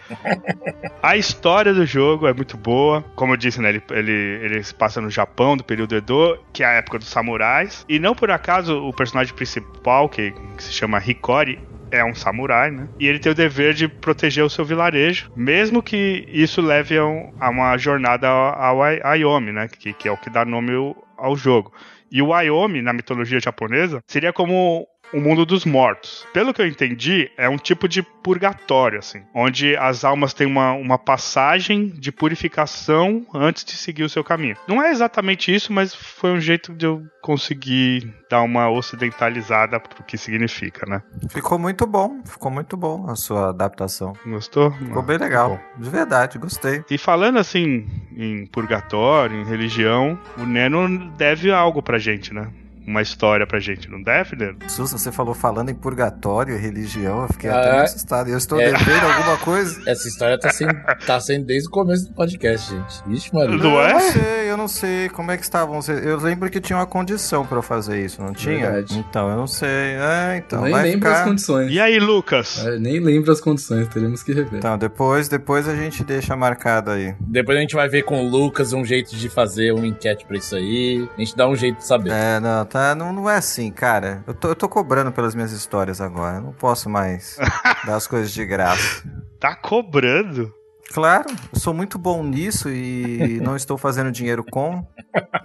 A história do jogo é muito boa. Como eu disse, né, ele, ele, ele se passa no Japão, do período Edo, que é a época dos samurais. E não por acaso o personagem principal, que, que se chama Hikori, é um samurai, né? E ele tem o dever de proteger o seu vilarejo, mesmo que isso leve a, um, a uma jornada ao, Ayomi, né? Que, que é o que dá nome ao, ao jogo. E o Ayomi, na mitologia japonesa, seria como o mundo dos mortos. Pelo que eu entendi, é um tipo de purgatório, assim, onde as almas têm uma, uma passagem de purificação antes de seguir o seu caminho. Não é exatamente isso, mas foi um jeito de eu conseguir dar uma ocidentalizada pro que significa, né?
Ficou muito bom, ficou muito bom a sua adaptação.
Gostou?
Ficou bem legal, de verdade, gostei.
E falando assim em purgatório, em religião, o Neno deve algo pra gente, né? Uma história pra gente, não deve, né?
Sussa, você falou falando em purgatório e religião, eu fiquei ah, até assustado. Eu estou é. devendo alguma coisa?
Essa história tá sendo, tá sendo desde o começo do podcast, gente. Ixi, mano.
Não é?
Eu não sei, eu não sei como é que estavam. Eu lembro que tinha uma condição pra eu fazer isso, não tinha?
Verdade.
Então, eu não sei. É, então.
nem
vai
lembro
ficar...
as condições.
E aí, Lucas?
É, nem lembro as condições, teremos que rever.
Então, depois, depois a gente deixa marcado aí.
Depois a gente vai ver com o Lucas um jeito de fazer uma enquete pra isso aí. A gente dá um jeito de saber.
É, não, tá, não, não é assim, cara. Eu tô, eu tô cobrando pelas minhas histórias agora. Eu não posso mais dar as coisas de graça.
Tá cobrando?
Claro, eu sou muito bom nisso e não estou fazendo dinheiro com.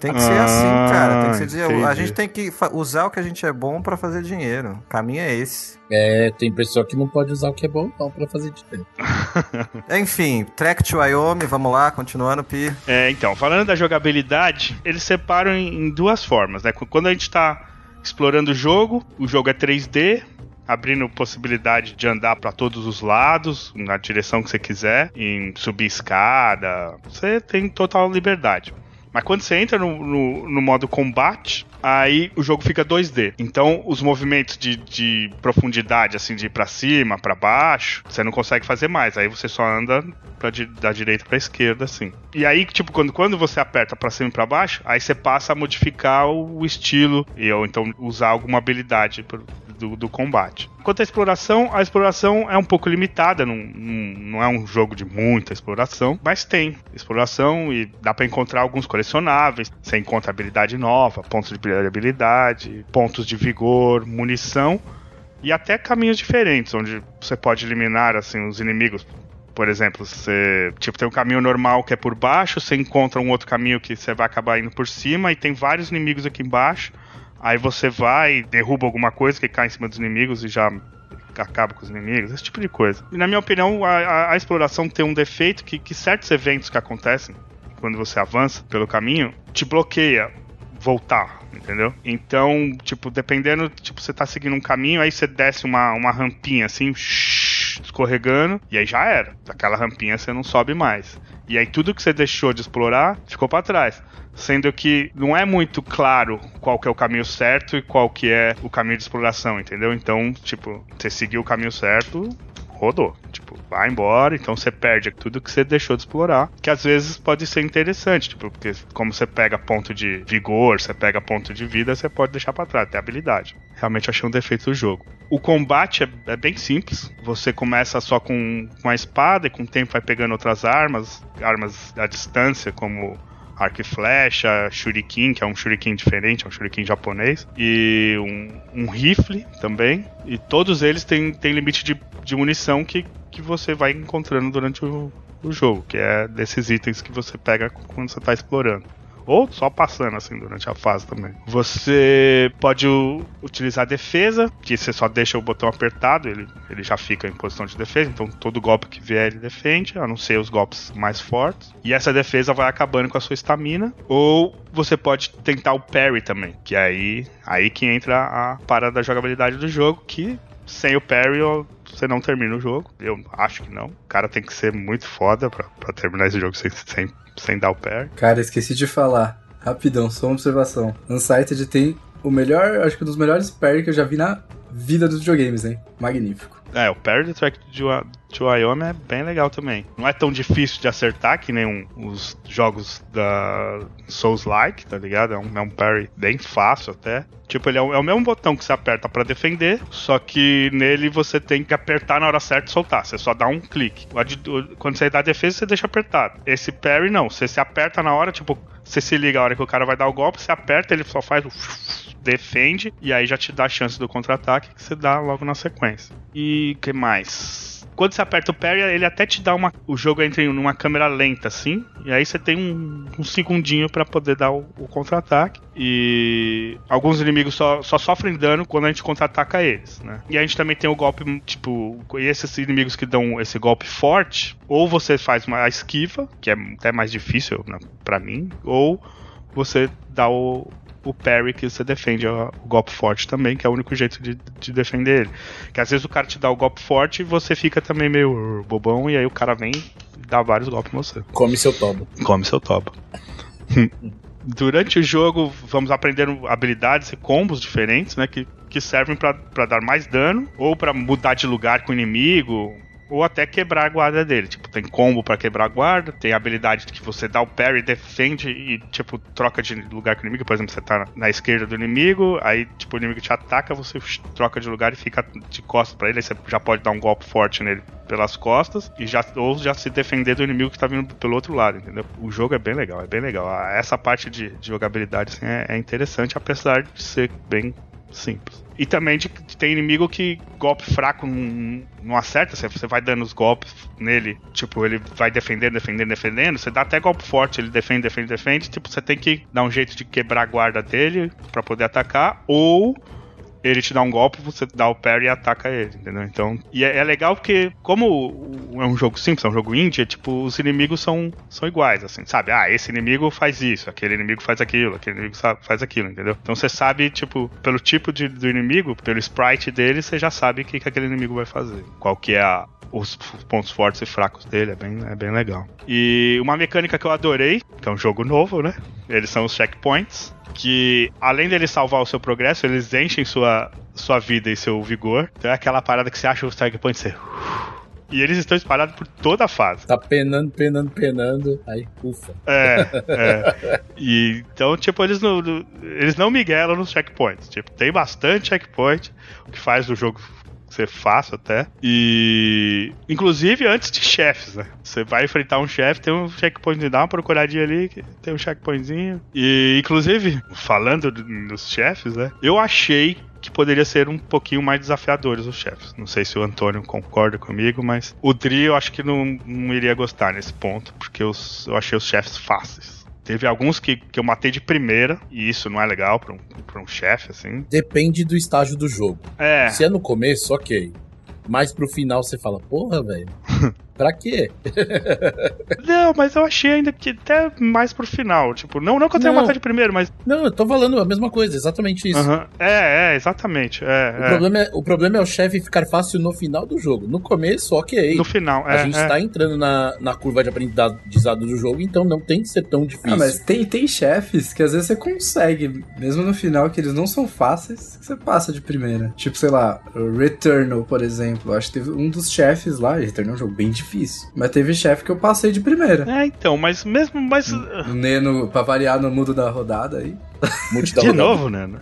Tem que ser
Ah,
assim, cara. Tem que ser dinheiro. A gente tem que usar o que a gente é bom pra fazer dinheiro. O caminho é esse.
É, tem pessoa que não pode usar o que é bom não pra fazer dinheiro.
Enfim, Track to Wyoming, vamos lá, continuando, Pi.
É, então, falando da jogabilidade, eles separam em, em duas formas, né? Quando a gente tá explorando o jogo, o jogo é 3D, abrindo possibilidade de andar para todos os lados, na direção que você quiser, em subir escada, você tem total liberdade. Mas quando você entra no, no, no modo combate, aí o jogo fica 2D. Então os movimentos de, de profundidade, assim, de ir pra cima, pra baixo, você não consegue fazer mais. Aí você só anda pra, da direita pra esquerda, assim. E aí, tipo, quando, quando você aperta pra cima e pra baixo, aí você passa a modificar o, o estilo, e, ou então usar alguma habilidade do, do combate. Quanto à exploração, a exploração é um pouco limitada, não, não, é um jogo de muita exploração, mas tem exploração e dá pra encontrar alguns colecionáveis. Você encontra habilidade nova, pontos de habilidade, pontos de vigor, munição e até caminhos diferentes, onde você pode eliminar assim os inimigos. Por exemplo, você tipo, tem um caminho normal que é por baixo, você encontra um outro caminho que você vai acabar indo por cima e tem vários inimigos aqui embaixo. Aí você vai, derruba alguma coisa que cai em cima dos inimigos e já acaba com os inimigos, esse tipo de coisa. E na minha opinião, a, a- a exploração tem um defeito que, que certos eventos que acontecem quando você avança pelo caminho te bloqueia voltar, entendeu? Então, tipo, dependendo, tipo, você tá seguindo um caminho, aí você desce uma, uma rampinha assim, escorregando, e aí já era. Daquela rampinha você não sobe mais. E aí tudo que você deixou de explorar ficou pra trás. Sendo que não é muito claro qual que é o caminho certo e qual que é o caminho de exploração, entendeu? Então, tipo, você seguiu o caminho certo, rodou. Tipo, vai embora, então você perde tudo que você deixou de explorar. Que às vezes pode ser interessante, tipo, porque como você pega ponto de vigor, você pega ponto de vida, você pode deixar pra trás, até habilidade. Realmente achei um defeito do jogo. O combate é, é bem simples. Você começa só com, com a espada e com o tempo vai pegando outras armas, armas à distância, como arco e flecha, shuriken, que é um shuriken diferente, é um shuriken japonês, e um, um rifle também. E todos eles têm, têm limite de, de munição que, que você vai encontrando durante o, o jogo, que é desses itens que você pega quando você está explorando. Ou só passando assim durante a fase também. Você pode utilizar defesa, que você só deixa o botão apertado, ele, ele já fica em posição de defesa, então todo golpe que vier ele defende, a não ser os golpes mais fortes. E essa defesa vai acabando com a sua estamina. Ou você pode tentar o parry também, que aí, aí que entra a parada da jogabilidade do jogo, que sem o parry você não termina o jogo. Eu acho que não. O cara tem que ser muito foda pra, pra terminar esse jogo sem, sem, sem dar o parry.
Cara, esqueci de falar. Rapidão, só uma observação. Unsighted tem o melhor, acho que um dos melhores parry que eu já vi na vida dos videogames, hein? Magnífico.
É, o parry do track de Wyoming é bem legal também. Não é tão difícil de acertar que nem um- os jogos da Souls-like, tá ligado? É um, é um parry bem fácil até. Tipo, ele é o, é o mesmo botão que você aperta pra defender, só que nele você tem que apertar na hora certa e soltar. Você só dá um clique. Quando você dá defesa, você deixa apertado. Esse parry não. Você se aperta na hora, tipo, você se liga a hora que o cara vai dar o golpe, você aperta, ele só faz o defende e aí já te dá a chance do contra-ataque que você dá logo na sequência. E que mais? Quando você aperta o parry, ele até te dá uma. O jogo entra em uma câmera lenta, assim. E aí você tem um, um segundinho pra poder dar o, o contra-ataque. E alguns inimigos só, só sofrem dano quando a gente contra-ataca eles, né? E a gente também tem o golpe, tipo, e esses inimigos que dão esse golpe forte, ou você faz uma esquiva, que é até mais difícil né, pra mim, ou você dá o, o parry que você defende o golpe forte também, que é o único jeito de, de defender ele. Que às vezes o cara te dá o golpe forte e você fica também meio bobão, e aí o cara vem e dá vários golpes em você.
Come seu tobo.
Come seu toba. Durante o jogo, vamos aprendendo habilidades e combos diferentes, né? Que, que servem pra dar mais dano, ou pra mudar de lugar com o inimigo, ou até quebrar a guarda dele. Tipo, tem combo pra quebrar a guarda, tem a habilidade que você dá o parry, defende e, tipo, troca de lugar com o inimigo. Por exemplo, você tá na esquerda do inimigo, aí, tipo, o inimigo te ataca, você troca de lugar e fica de costas pra ele, aí você já pode dar um golpe forte nele pelas costas e já ou já se defender do inimigo que tá vindo pelo outro lado, entendeu? O jogo é bem legal, é bem legal. Essa parte de, de jogabilidade assim, é, é interessante, apesar de ser bem simples. E também de, de tem inimigo que golpe fraco não, não acerta, você, você vai dando os golpes nele, tipo, ele vai defendendo, defendendo, defendendo, você dá até golpe forte, ele defende, defende, defende, tipo, você tem que dar um jeito de quebrar a guarda dele para poder atacar, ou ele te dá um golpe, você dá o parry e ataca ele, entendeu? Então, e é, é legal porque, como é um jogo simples, é um jogo indie, é, tipo, os inimigos são, são iguais, assim, sabe? Ah, esse inimigo faz isso, aquele inimigo faz aquilo, aquele inimigo faz aquilo, entendeu? Então você sabe, tipo, pelo tipo de, do inimigo, pelo sprite dele, você já sabe o que, que aquele inimigo vai fazer. Qual que é a, os pontos fortes e fracos dele, é bem, é bem legal. E uma mecânica que eu adorei, que é um jogo novo, né? Eles são os checkpoints que além deles salvar o seu progresso, eles enchem sua, sua vida e seu vigor. Então é aquela parada que você acha o Starpoint ser. E eles estão espalhados por toda a fase.
Tá penando, penando, penando. Aí, ufa.
É, é. E, então, tipo, eles não, eles não miguelam nos checkpoints. Tipo, tem bastante checkpoint, o que faz o jogo ser fácil até. E. Inclusive antes de chefes, né? Você vai enfrentar um chefe, tem um checkpoint, dá uma procuradinha ali, tem um checkpointzinho. E, inclusive, falando dos chefes, né? Eu achei que poderia ser um pouquinho mais desafiadores os chefes. Não sei se o Antônio concorda comigo, mas o Dri eu acho que não, não iria gostar nesse ponto, porque eu, eu achei os chefes fáceis. Teve alguns que, que eu matei de primeira, e isso não é legal pra um, pra um chefe, assim.
Depende do estágio do jogo.
É.
Se é no começo, ok. Mas pro final você fala, porra, velho. Pra quê?
não, mas eu achei ainda que até mais pro final. Tipo, não, não que eu tenha matado de primeiro, mas.
Não, eu tô falando a mesma coisa, exatamente isso.
Uhum. É, é, exatamente. É,
o,
é.
Problema é, o problema é o chefe ficar fácil no final do jogo. No começo, ok.
No final, é.
A gente
é.
tá entrando na, na curva de aprendizado do jogo, então não tem que ser tão difícil. Ah,
mas tem, tem chefes que às vezes você consegue, mesmo no final, que eles não são fáceis, que você passa de primeira. Tipo, sei lá, Returnal, por exemplo. Acho que teve um dos chefes lá, Returnal é um jogo bem difícil. Mas teve chefe que eu passei de primeira.
É, então, mas mesmo. Mas...
O Neno, pra variar no mundo da rodada aí.
de rodada. novo, Neno?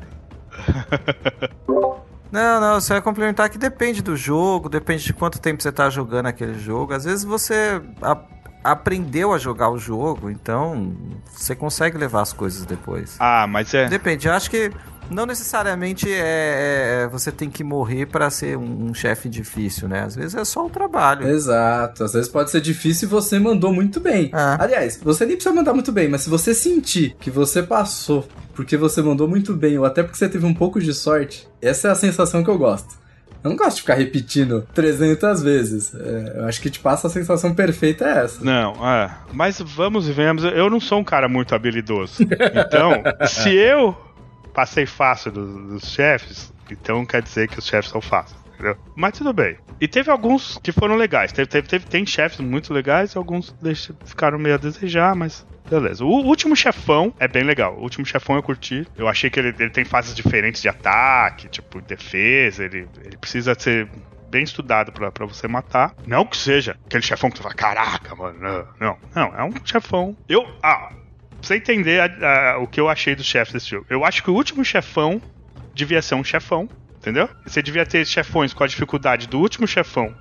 Não, não, você vai complementar que depende do jogo, depende de quanto tempo você tá jogando aquele jogo. Às vezes você a, aprendeu a jogar o jogo, então você consegue levar as coisas depois.
Ah, mas é.
Depende, eu acho que não necessariamente é, é, é você tem que morrer para ser um, um chefe difícil, né? Às vezes é só o trabalho.
Exato, às vezes pode ser difícil e você mandou muito bem. Ah. Aliás, você nem precisa mandar muito bem, mas se você sentir que você passou porque você mandou muito bem ou até porque você teve um pouco de sorte, essa é a sensação que eu gosto. Eu não gosto de ficar repetindo 300 vezes. É, eu acho que te passa a sensação perfeita é essa.
Não, é. Mas vamos e vemos. Eu não sou um cara muito habilidoso. Então, se eu passei fácil dos, chefes, então quer dizer que os chefes são fáceis. Mas tudo bem. E teve alguns que foram legais. Teve, teve, teve tem chefes muito legais e alguns deixam, ficaram meio a desejar, mas beleza. O último chefão é bem legal. O último chefão eu curti. Eu achei que ele, ele tem fases diferentes de ataque, tipo, defesa. Ele, ele precisa ser bem estudado para você matar. Não que seja aquele chefão que tu fala, caraca, mano. Não, não. Não, é um chefão. Eu. Ah, pra você entender a, a, o que eu achei dos chefes desse jogo. Eu acho que o último chefão devia ser um chefão, entendeu? Você devia ter chefões com a dificuldade do último chefão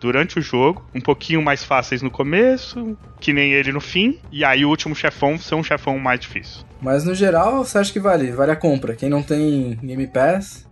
durante o jogo, um pouquinho mais fáceis no começo, que nem ele no fim, e aí o último chefão ser um chefão mais difícil.
Mas no geral, você acha que vale? Vale a compra. Quem não tem Game Pass.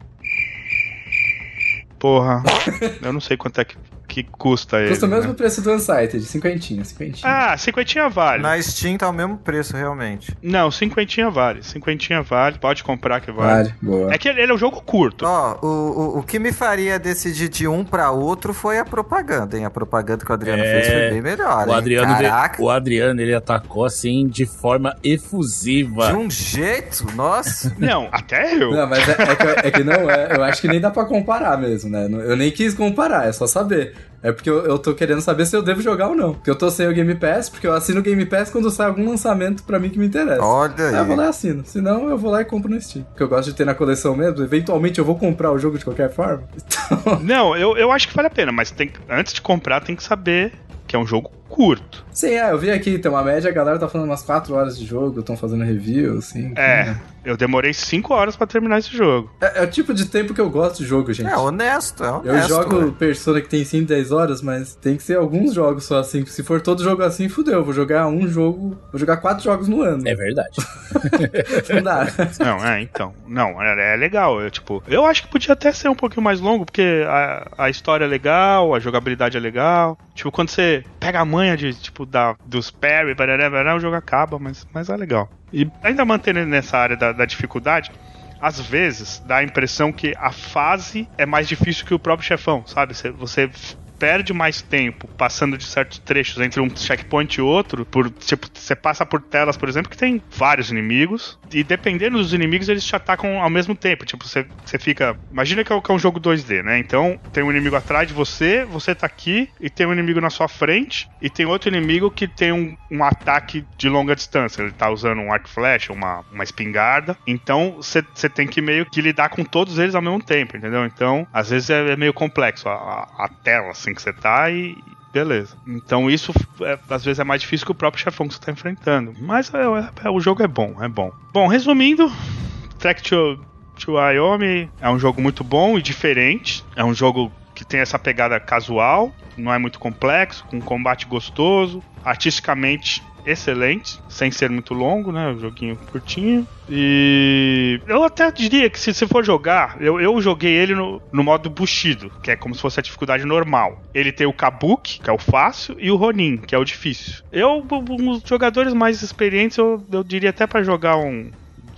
Porra, eu não sei quanto é que que custa ele.
Custa o mesmo
né?
preço do Unsighted, cinquentinha, cinquentinha.
Ah, cinquentinha vale.
Na Steam tá o mesmo preço, realmente.
Não, cinquentinha vale. Cinquentinha vale, pode comprar que vale.
Vale, boa.
É que ele é um jogo curto.
Ó, oh, o, o, o que me faria decidir de um pra outro foi a propaganda, hein? A propaganda que o Adriano é... fez foi bem melhor,
o Adriano, Caraca. o Adriano, ele atacou assim de forma efusiva.
De um jeito, nossa.
Não, até eu.
Não, mas é, é, que, é que não é. Eu acho que nem dá pra comparar mesmo, né? Eu nem quis comparar, é só saber. É porque eu, eu tô querendo saber se eu devo jogar ou não. Porque eu tô sem o Game Pass, porque eu assino o Game Pass quando sai algum lançamento pra mim que me interessa.
Olha
Aí eu vou
aí.
lá e assino. Se não, eu vou lá e compro no Steam. Porque eu gosto de ter na coleção mesmo. Eventualmente eu vou comprar o jogo de qualquer forma. Então,
Não, eu, eu acho que vale a pena, mas tem, antes de comprar tem que saber que é um jogo curto.
sim, é, eu vi aqui, tem uma média, a galera tá falando umas 4 horas de jogo, estão fazendo review, assim.
É, eu demorei 5 horas pra terminar esse jogo.
É, é o tipo de tempo que eu gosto de jogo, gente.
É honesto, é
Eu
honesto.
jogo
ué.
Persona que tem 5, 10 horas, mas tem que ser alguns jogos só assim. Se for todo jogo assim, fudeu. Eu Vou jogar um jogo. Vou jogar quatro jogos no ano.
É verdade.
Não dá.
Não, é, então. Não, é, é legal. Eu, tipo, eu acho que podia até ser um pouquinho mais longo, porque a, a história é legal, a jogabilidade é legal. Tipo, quando você pega a manha de, tipo, da, dos parry, o jogo acaba, mas, mas é legal. E ainda mantendo nessa área da, da dificuldade, às vezes dá a impressão que a fase é mais difícil que o próprio chefão, sabe? Você, você perde mais tempo passando de certos trechos entre um checkpoint e outro, por tipo, você passa por telas, por exemplo, que tem vários inimigos, e dependendo dos inimigos, eles te atacam ao mesmo tempo. Tipo, você, você fica. Imagina que é, é um jogo 2D, né? Então tem um inimigo atrás de você, você tá aqui, e tem um inimigo na sua frente, e tem outro inimigo que tem um, um ataque de longa distância. Ele tá usando um arco flash, uma, uma espingarda. Então você você tem que meio que lidar com todos eles ao mesmo tempo, entendeu? Então, às vezes é, é meio complexo a, a, a tela, assim, que você tá e. Beleza. Então isso é, às vezes é mais difícil que o próprio chefão que você tá enfrentando. Mas é, é- o jogo é bom, é bom. Bom, resumindo, Track to, to Wyoming é um jogo muito bom e diferente. É um jogo que tem essa pegada casual, não é muito complexo, com um combate gostoso, artisticamente excelente, sem ser muito longo, né? Um joguinho curtinho. E eu até diria que se você for jogar, eu, eu joguei ele no, no modo Bushido, que é como se fosse a dificuldade normal. Ele tem o Kabuki, que é o fácil, e o Ronin, que é o difícil. Eu, os jogadores mais experientes, eu, eu diria até pra jogar um.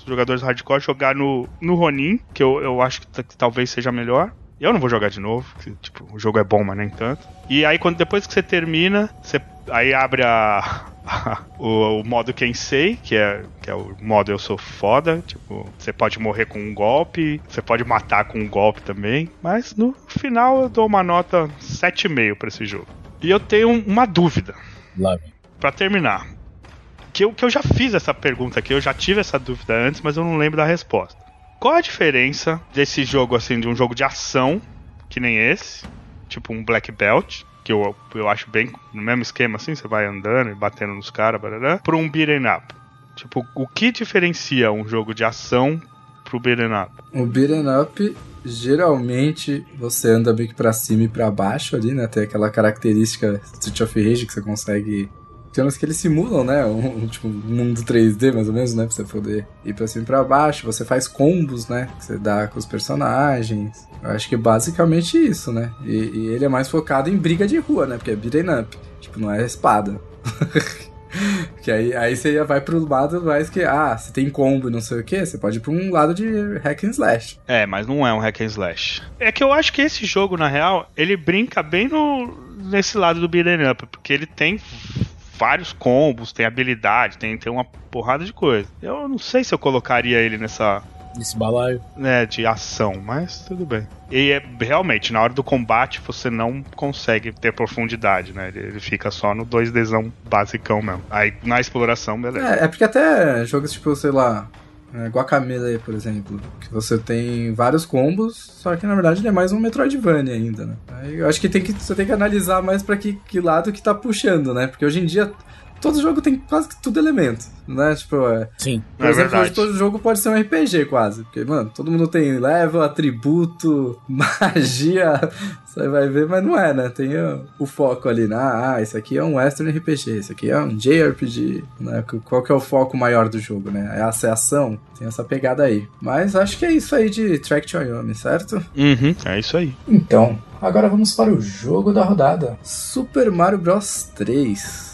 Jogadores hardcore jogar no, no Ronin, que eu, eu acho que, que talvez seja melhor. Eu não vou jogar de novo, porque, tipo, o jogo é bom, mas nem tanto. E aí, quando, depois que você termina, você aí abre a, o, o modo Kensei, que é, que é o modo eu sou foda. Tipo, você pode morrer com um golpe, você pode matar com um golpe também. Mas no final eu dou uma nota 7,5 pra esse jogo. E eu tenho uma dúvida, pra terminar. Que eu, que eu já fiz essa pergunta aqui, eu já tive essa dúvida antes, mas eu não lembro da resposta. Qual a diferença desse jogo, assim, de um jogo de ação, que nem esse, tipo um Black Belt, que eu, eu acho bem no mesmo esquema, assim, você vai andando e batendo nos caras, pra um beat'em up? Tipo, o que diferencia um jogo de ação pro beat'em up?
O beat'em up, geralmente você anda meio que pra cima e pra baixo ali, né? Tem aquela característica Street of Rage que você consegue. Tem umas que eles simulam, né? Um, tipo, um mundo 3D, mais ou menos, né? Pra você poder ir pra cima e pra baixo. Você faz combos, né? Que você dá com os personagens. Eu acho que é basicamente isso, né? E, e ele é mais focado em briga de rua, né? Porque é beat'em up. Tipo, não é espada. Que aí, aí você vai pro lado mais que, ah, se tem combo e não sei o que, você pode ir pra um lado de hack and slash.
É, mas não é um hack and slash. É que eu acho que esse jogo, na real, ele brinca bem no, nesse lado do beat'em up, porque ele tem vários combos, tem habilidade, tem, tem uma porrada de coisa. Eu não sei se eu colocaria ele nessa,
Esse balaio.
né, de ação, mas tudo bem. E é, realmente, na hora do combate, você não consegue ter profundidade, né? Ele, ele fica só no 2Dzão basicão mesmo. Aí na exploração, beleza.
É, é porque até jogos tipo, sei lá, é, Guacamelee, por exemplo, que você tem vários combos, só que na verdade ele é mais um Metroidvania ainda, né? Aí eu acho que, tem que você tem que analisar mais pra que, que lado que tá puxando, né? Porque hoje em dia todo jogo tem quase que tudo elemento, né? Tipo, é,
Sim.
Por
É
exemplo,
verdade.
hoje todo jogo pode ser um RPG quase. Porque, mano, todo mundo tem level, atributo, magia. Você vai ver, mas não é, né? Tem o, o foco ali, né? Ah, esse aqui é um Western RPG, esse aqui é um JRPG, né? Qual que é o foco maior do jogo, né? É a ação? Tem essa pegada aí. Mas acho que é isso aí de Track to Wyoming, certo?
Uhum, é isso aí.
Então, agora vamos para o jogo da rodada. Super Mario Bros 3.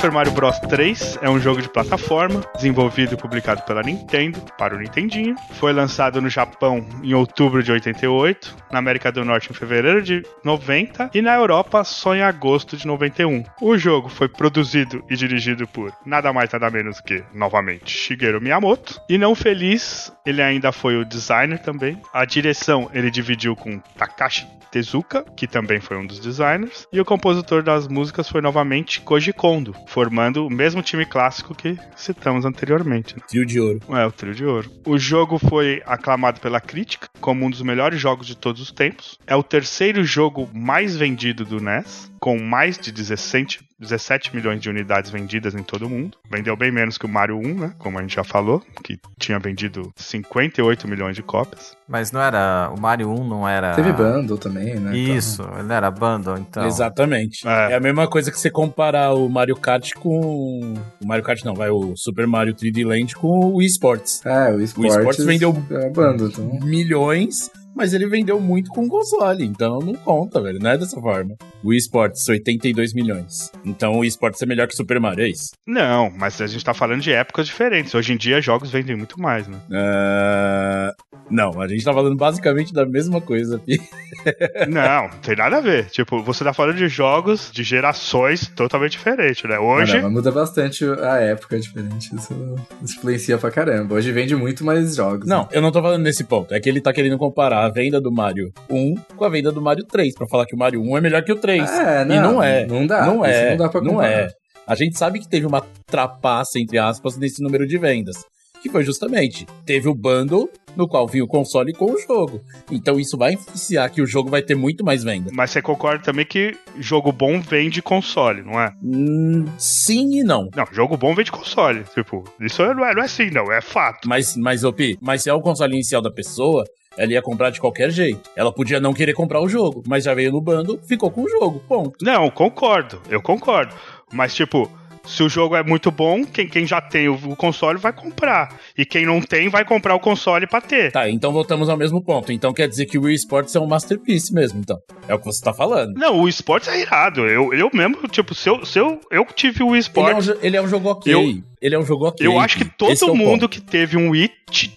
Super Mario Bros 3 é um jogo de plataforma, desenvolvido e publicado pela Nintendo, para o Nintendinho. Foi lançado no Japão em outubro de 88, na América do Norte em fevereiro de 90 e na Europa só em agosto de 91. O jogo foi produzido e dirigido por nada mais nada menos que, novamente, Shigeru Miyamoto. E não feliz, ele ainda foi o designer também. A direção ele dividiu com Takashi Tezuka, que também foi um dos designers, e o compositor das músicas foi novamente Koji Kondo, formando o mesmo time clássico que citamos anteriormente. né?
Trio de ouro.
É, o trio de ouro. O jogo foi aclamado pela crítica como um dos melhores jogos de todos os tempos. É o terceiro jogo mais vendido do NES, com mais de 17, 17 milhões de unidades vendidas em todo o mundo. Vendeu bem menos que o Mario 1, né? Como a gente já falou, que tinha vendido 58 milhões de cópias.
Mas não era. O Mario 1 não era.
Teve bundle também, né?
Isso, ele não era bundle, então.
Exatamente.
É.
É. a mesma coisa que você comparar o Mario Kart com. O Mario Kart não, vai o Super Mario 3D Land com o Wii Sports.
Então, é, o esportes,
esportes vendeu-
É bundle, então.
Milhões, mas ele vendeu muito com console, então não conta, velho. Não é dessa forma. O Wii Sports, 82 milhões. Então o Wii Sports é melhor que o Super Mario, é isso?
Não, mas a gente tá falando de épocas diferentes. Hoje em dia, jogos vendem muito mais, né?
Ah, Não, a gente tá falando basicamente da mesma coisa, Pi.
Não, não tem nada a ver. Tipo, você tá falando de jogos de gerações totalmente diferentes, né? Hoje.
não, mas muda bastante a época diferente. Isso influencia pra caramba. Hoje vende muito mais jogos.
Não, eu não tô falando nesse ponto. É que ele tá querendo comparar a venda do Mario 1 com a venda do Mario 3, pra falar que o Mario 1 é melhor que o 3.
É, não,
e não é.
Não dá.
Não
isso
é.
Não dá pra
não
comparar.
é. A gente sabe que teve uma trapaça, entre aspas, nesse número de vendas. Que foi justamente, teve o bundle no qual vinha o console com o jogo. Então isso vai influenciar que o jogo vai ter muito mais venda.
Mas você concorda também que jogo bom vende console, não é?
Hum, sim e não.
Não, jogo bom vende console. Tipo, isso não é, não é assim, não. É fato.
Mas, mas, Opi, mas se é o console inicial da pessoa, ela ia comprar de qualquer jeito. Ela podia não querer comprar o jogo, mas já veio no bundle, ficou com o jogo. Ponto.
Não, concordo. Eu concordo. Mas, tipo, se o jogo é muito bom, quem, quem já tem o, o console vai comprar. E quem não tem, vai comprar o console pra ter.
Tá, então voltamos ao mesmo ponto. Então quer dizer que o Wii Sports é um masterpiece mesmo, então. É o que você tá falando.
Não, o esportes é irado. Eu, eu mesmo, tipo, se eu, se eu, eu tive o
Ele é, um, ele é um jogo ok.
Eu-
ele é um jogo ok.
Eu acho que todo
é o
mundo
ponto.
que teve um Wii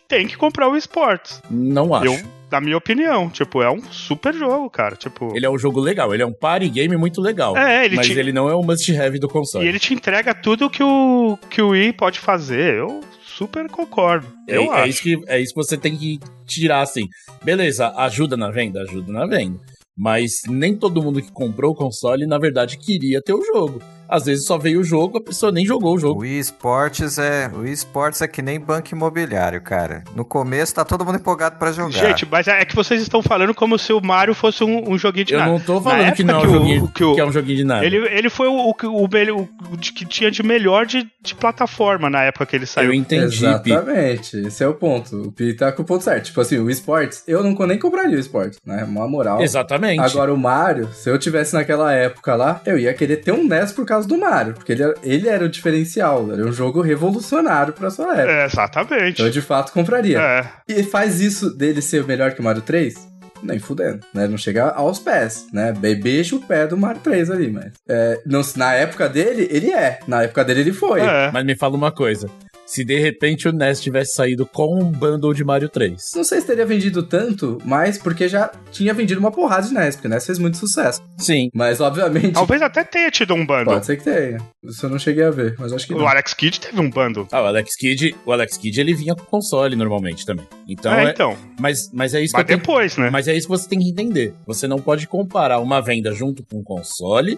tem que comprar o esportes.
Não acho.
Eu, na minha opinião, tipo, é um super jogo, cara. Tipo.
Ele é um jogo legal, ele é um party game muito legal.
É, ele
mas
te-
ele não é um must-have do console.
E ele te entrega tudo que o, que o Wii pode fazer. Eu super concordo.
É,
Eu
é
acho.
isso que, é isso que você tem que tirar assim. Beleza, ajuda na venda? Ajuda na venda. Mas nem todo mundo que comprou o console, na verdade, queria ter o jogo. Às vezes só veio o jogo, a pessoa nem jogou o jogo.
O eSports é, o eSports é que nem banco imobiliário, cara. No começo tá todo mundo empolgado pra jogar.
Gente, mas é que vocês estão falando como se o Mario fosse um, um joguinho de
Eu
nada.
não tô
Na
falando que
época
não é um
que o-
joguinho,
que o-
que é um joguinho de nada.
Ele, ele foi o, o, o, o de- que tinha de melhor de, de plataforma na época que ele saiu.
Eu entendi, Pi.
Exatamente, esse é o ponto. O Pi tá com o ponto certo. Tipo assim, o esportes, eu não, nem compraria o esportes, né? Uma moral.
Exatamente.
Agora o Mario, se eu tivesse naquela época lá, eu ia querer ter um NES por causa do Mario, porque ele era, ele era o diferencial, era um jogo revolucionário pra sua época.
É, exatamente.
Então eu de fato compraria.
É.
E faz isso dele ser melhor que o Mario 3? Nem fudendo, né? Não chega aos pés, né? Be- Beija o pé do Mario 3 ali, mas... É, não, na época dele, ele é. Na época dele, ele foi.
É.
Mas me fala uma coisa. Se de repente o NES tivesse saído com um bundle de Mario 3.
Não sei se teria vendido tanto, mas porque já tinha vendido uma porrada de NES, porque o NES fez muito sucesso.
Sim.
Mas, obviamente,
Talvez até tenha tido um bundle.
pode ser que tenha. Isso eu não cheguei a ver, mas acho que
O
não.
Alex Kidd teve um bundle.
Ah, o Alex Kidd, o Alex Kidd ele vinha com console normalmente também. Então,
é,
é-
então.
mas, mas é isso
Mas
que eu tenho,
depois, né?
mas é isso que você tem que entender. Você não pode comparar uma venda junto com o console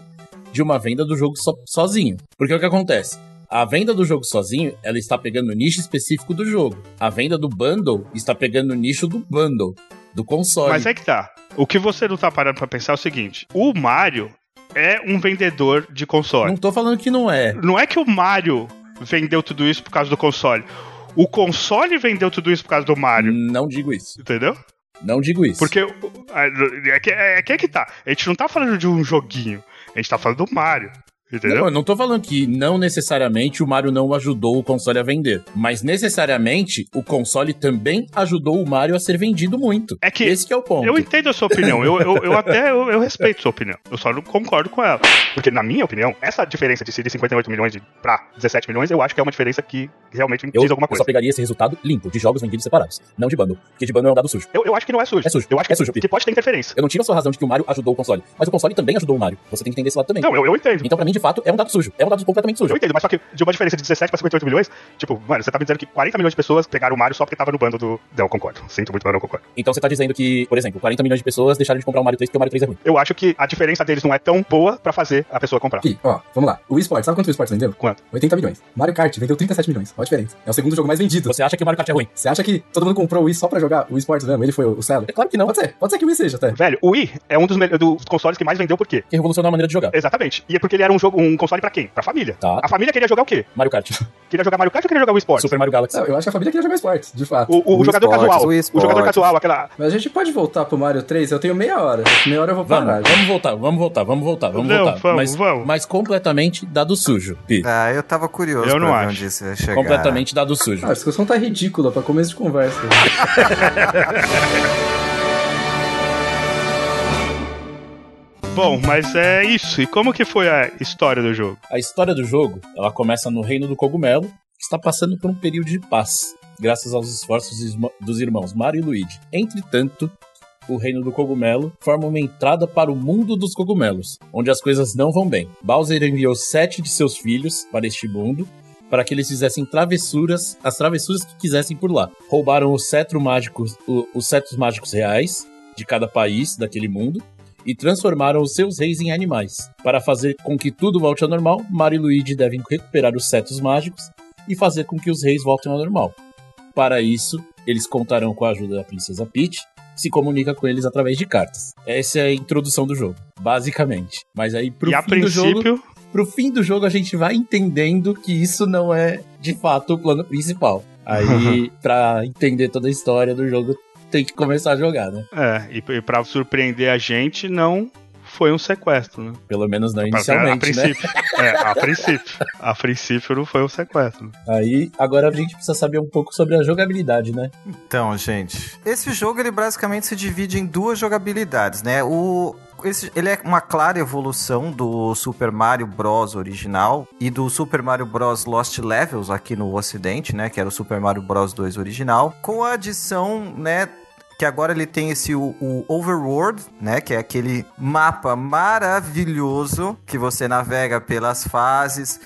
de uma venda do jogo so- sozinho. Porque o que acontece? A venda do jogo sozinho, ela está pegando o nicho específico do jogo. A venda do bundle está pegando o nicho do bundle, do console.
Mas é que tá. O que você não tá parando pra pensar é o seguinte: o Mario é um vendedor de console.
Não tô falando que não é.
Não é que o Mario vendeu tudo isso por causa do console. O console vendeu tudo isso por causa do Mario.
Não digo isso.
Entendeu?
Não digo isso.
Porque é que, é que é que tá. A gente não tá falando de um joguinho. A gente tá falando do Mario. Entendeu?
Não, eu não tô falando que não necessariamente o Mario não ajudou o console a vender, mas necessariamente o console também ajudou o Mario a ser vendido muito.
É que
Esse que é o ponto.
Eu entendo a sua opinião. Eu, eu, eu até eu, eu respeito a sua opinião. Eu só não concordo com ela. Porque, na minha opinião, essa diferença de ser de 58 milhões de, pra 17 milhões, eu acho que é uma diferença que realmente
Eu,
diz alguma
eu
coisa.
só pegaria esse resultado limpo, de jogos vendidos separados, não de bundle. Porque de bundle é um dado sujo.
Eu, eu acho que não é sujo.
É sujo.
Eu acho que,
É sujo,
que pode ter interferência.
Eu não tiro a sua razão de que o Mario ajudou o console, mas o console também ajudou o Mario. Você tem que entender esse lado também.
Não, eu, eu entendo.
Então, pra mim, de fato, é um dado sujo. É um dado completamente sujo.
Eu entendo, mas só que de uma diferença de 17 pra 58 milhões, tipo, mano, você tá me dizendo que 40 milhões de pessoas pegaram o Mario só porque tava no bando do. Não, concordo. Sinto muito, mas eu não concordo.
Então você tá dizendo que, por exemplo, 40 milhões de pessoas deixaram de comprar o Mario 3 porque o Mario 3 é ruim.
Eu acho que a diferença deles não é tão boa pra fazer a pessoa comprar.
Aqui, ó, vamos lá. O eSports, sabe quanto o eSports vendeu?
Quanto?
80 milhões. Mario Kart vendeu 37 milhões. Olha a diferença. É o segundo jogo mais vendido.
Você acha que o Mario Kart é ruim?
Você acha que todo mundo comprou o Wii só pra jogar o eSports mesmo? Ele foi o Celo?
É claro que não.
Pode ser, pode ser que o Wii seja até.
Velho, o Wii é um dos, dos consoles que mais vendeu por quê?
Que revolucionou a maneira de jogar.
Exatamente. E é porque ele era um jogo, um console pra quem? Pra família.
Tá.
A família queria jogar o quê?
Mario Kart.
Queria jogar Mario Kart ou queria jogar o Esports?
Super Mario Galaxy.
Não, eu acho que a família queria jogar esportes, de fato.
O, o
O
jogador
esportes,
casual.
o
O, jogador casual, aquela.
Mas a gente pode voltar pro Mario 3? Eu tenho meia hora. Meia hora eu vou parar.
Vamos, vamos voltar, vamos voltar, vamos voltar, vamos
Não,
voltar.
vamos,
mas,
vamos.
mas completamente dado sujo, Pi.
Ah, eu tava curioso
Eu não acho.
onde isso ia chegar.
Completamente dado sujo.
Ah, a discussão tá ridícula pra começo de conversa.
Bom, mas é isso. E como que foi a história do jogo?
A história do jogo, ela começa no reino do cogumelo, que está passando por um período de paz, graças aos esforços dos irmãos Mario e Luigi. Entretanto, o reino do cogumelo forma uma entrada para o mundo dos cogumelos, onde as coisas não vão bem. Bowser enviou sete de seus filhos para este mundo para que eles fizessem travessuras, as travessuras que quisessem por lá. Roubaram os cetro mágicos, os cetros mágicos reais de cada país daquele mundo e transformaram os seus reis em animais. Para fazer com que tudo volte ao normal, Mario e Luigi devem recuperar os cetros mágicos e fazer com que os reis voltem ao normal. Para isso, eles contarão com a ajuda da princesa Peach, que se comunica com eles através de cartas. Essa é a introdução do jogo, basicamente. Mas aí pro
e a
fim do jogo,
princípio.
pro fim do jogo a gente vai entendendo que isso não é de fato o plano principal. Aí, pra entender toda a história do jogo, tem que começar a jogar, né?
É, e, e pra surpreender a gente, não foi um sequestro, né?
Pelo menos não
a
inicialmente, né?
princípio. É, a princípio. A princípio não foi um sequestro.
Aí, agora a gente precisa saber um pouco sobre a jogabilidade, né?
Então, gente, esse jogo ele basicamente se divide em duas jogabilidades, né? O esse, ele é uma clara evolução do Super Mario Bros. original e do Super Mario Bros. Lost Levels aqui no ocidente, né? Que era o Super Mario Bros. 2 original, com a adição, né? Que agora ele tem esse o, o Overworld, né? Que é aquele mapa maravilhoso que você navega pelas fases.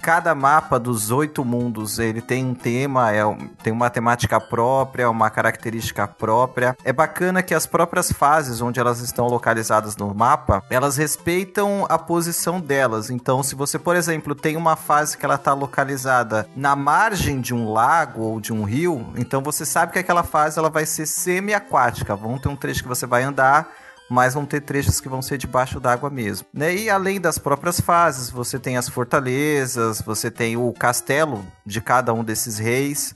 Cada mapa dos oito mundos ele tem um tema, é tem uma temática própria, uma característica própria. É bacana que as próprias fases onde elas estão localizadas no mapa, elas respeitam a posição delas. Então, se você, por exemplo, tem uma fase que ela está localizada na margem de um lago ou de um rio, então você sabe que aquela fase ela vai ser semi-aquática. Vão ter um trecho que você vai andar mas vão ter trechos que vão ser debaixo d'água mesmo. Né? E além das próprias fases, você tem as fortalezas, você tem o castelo de cada um desses reis,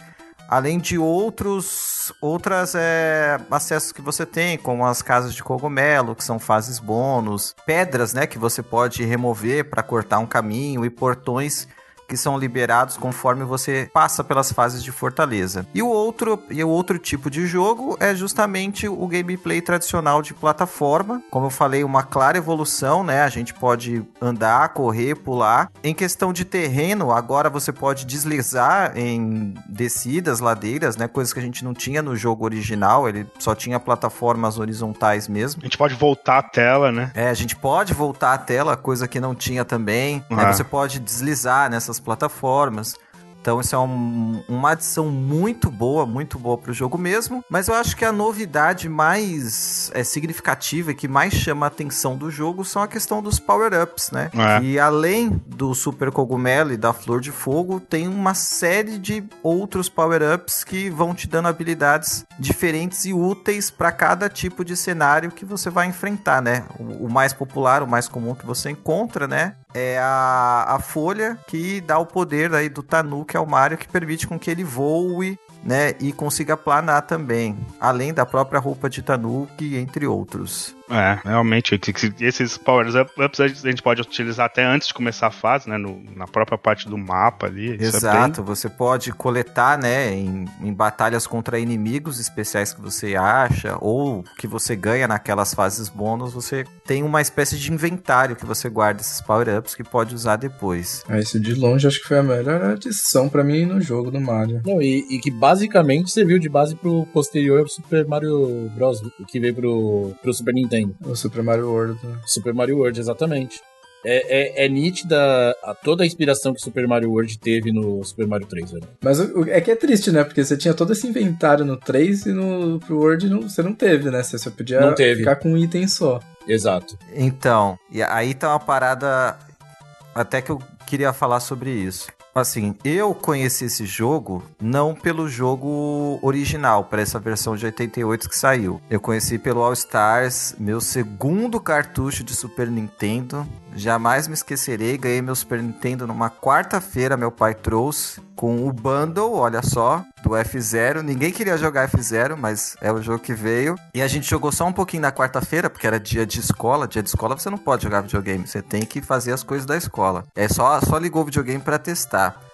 além de outros outras é, acessos que você tem, como as casas de cogumelo, que são fases bônus, pedras, né, que você pode remover para cortar um caminho e portões que são liberados conforme você passa pelas fases de fortaleza. E o outro e o outro tipo de jogo é justamente o gameplay tradicional de plataforma. Como eu falei, uma clara evolução, né? A gente pode andar, correr, pular. Em questão de terreno, agora você pode deslizar em descidas, ladeiras, né? Coisas que a gente não tinha no jogo original. Ele só tinha plataformas horizontais mesmo.
A gente pode voltar a tela, né?
É, a gente pode voltar à tela, coisa que não tinha também. né?
Ah.
Você pode deslizar nessas plataformas. Então isso é um- uma adição muito boa, muito boa pro jogo mesmo. Mas eu acho que a novidade mais é, significativa e que mais chama a atenção do jogo são a questão dos power-ups, né?
É.
E além do Super Cogumelo e da Flor de Fogo, tem uma série de outros power-ups que vão te dando habilidades diferentes e úteis para cada tipo de cenário que você vai enfrentar, né? O, o mais popular, o mais comum que você encontra, né? É a, a folha que dá o poder aí do Tanuki ao Mario, que permite com que ele voe né, e consiga planar também, além da própria roupa de Tanuki, entre outros.
É, realmente, esses power-ups a gente pode utilizar até antes de começar a fase, né? No, na própria parte do mapa ali.
Exato, é bem... você pode coletar, né, em, em batalhas contra inimigos especiais que você acha, ou que você ganha naquelas fases bônus, você tem uma espécie de inventário que você guarda esses power-ups que pode usar depois.
É, esse de longe acho que foi a melhor adição para mim no jogo do Mario.
Não, e, e, que basicamente serviu de base pro posterior Super Mario Bros. que veio pro, pro Super Nintendo.
O Super Mario World. Né?
Super Mario World, exatamente. É, é, é, nítida a, toda a inspiração que Super Mario World teve no Super Mario 3, velho.
Mas o, é que é triste, né? Porque você tinha todo esse inventário no 3 e no pro World não, você não teve, né? Você só podia ficar com um item só.
Exato.
Então, e aí tá uma parada até que eu queria falar sobre isso. Assim, eu conheci esse jogo não pelo jogo original, para essa versão de 88 que saiu. Eu conheci pelo All Stars, meu segundo cartucho de Super Nintendo. Jamais me esquecerei, ganhei meu Super Nintendo numa quarta-feira, meu pai trouxe com o bundle, olha só, do F0. Ninguém queria jogar F0, mas é o jogo que veio. E a gente jogou só um pouquinho na quarta-feira, porque era dia de escola. Dia de escola você não pode jogar videogame, você tem que fazer as coisas da escola. É só, só ligou o videogame para testar.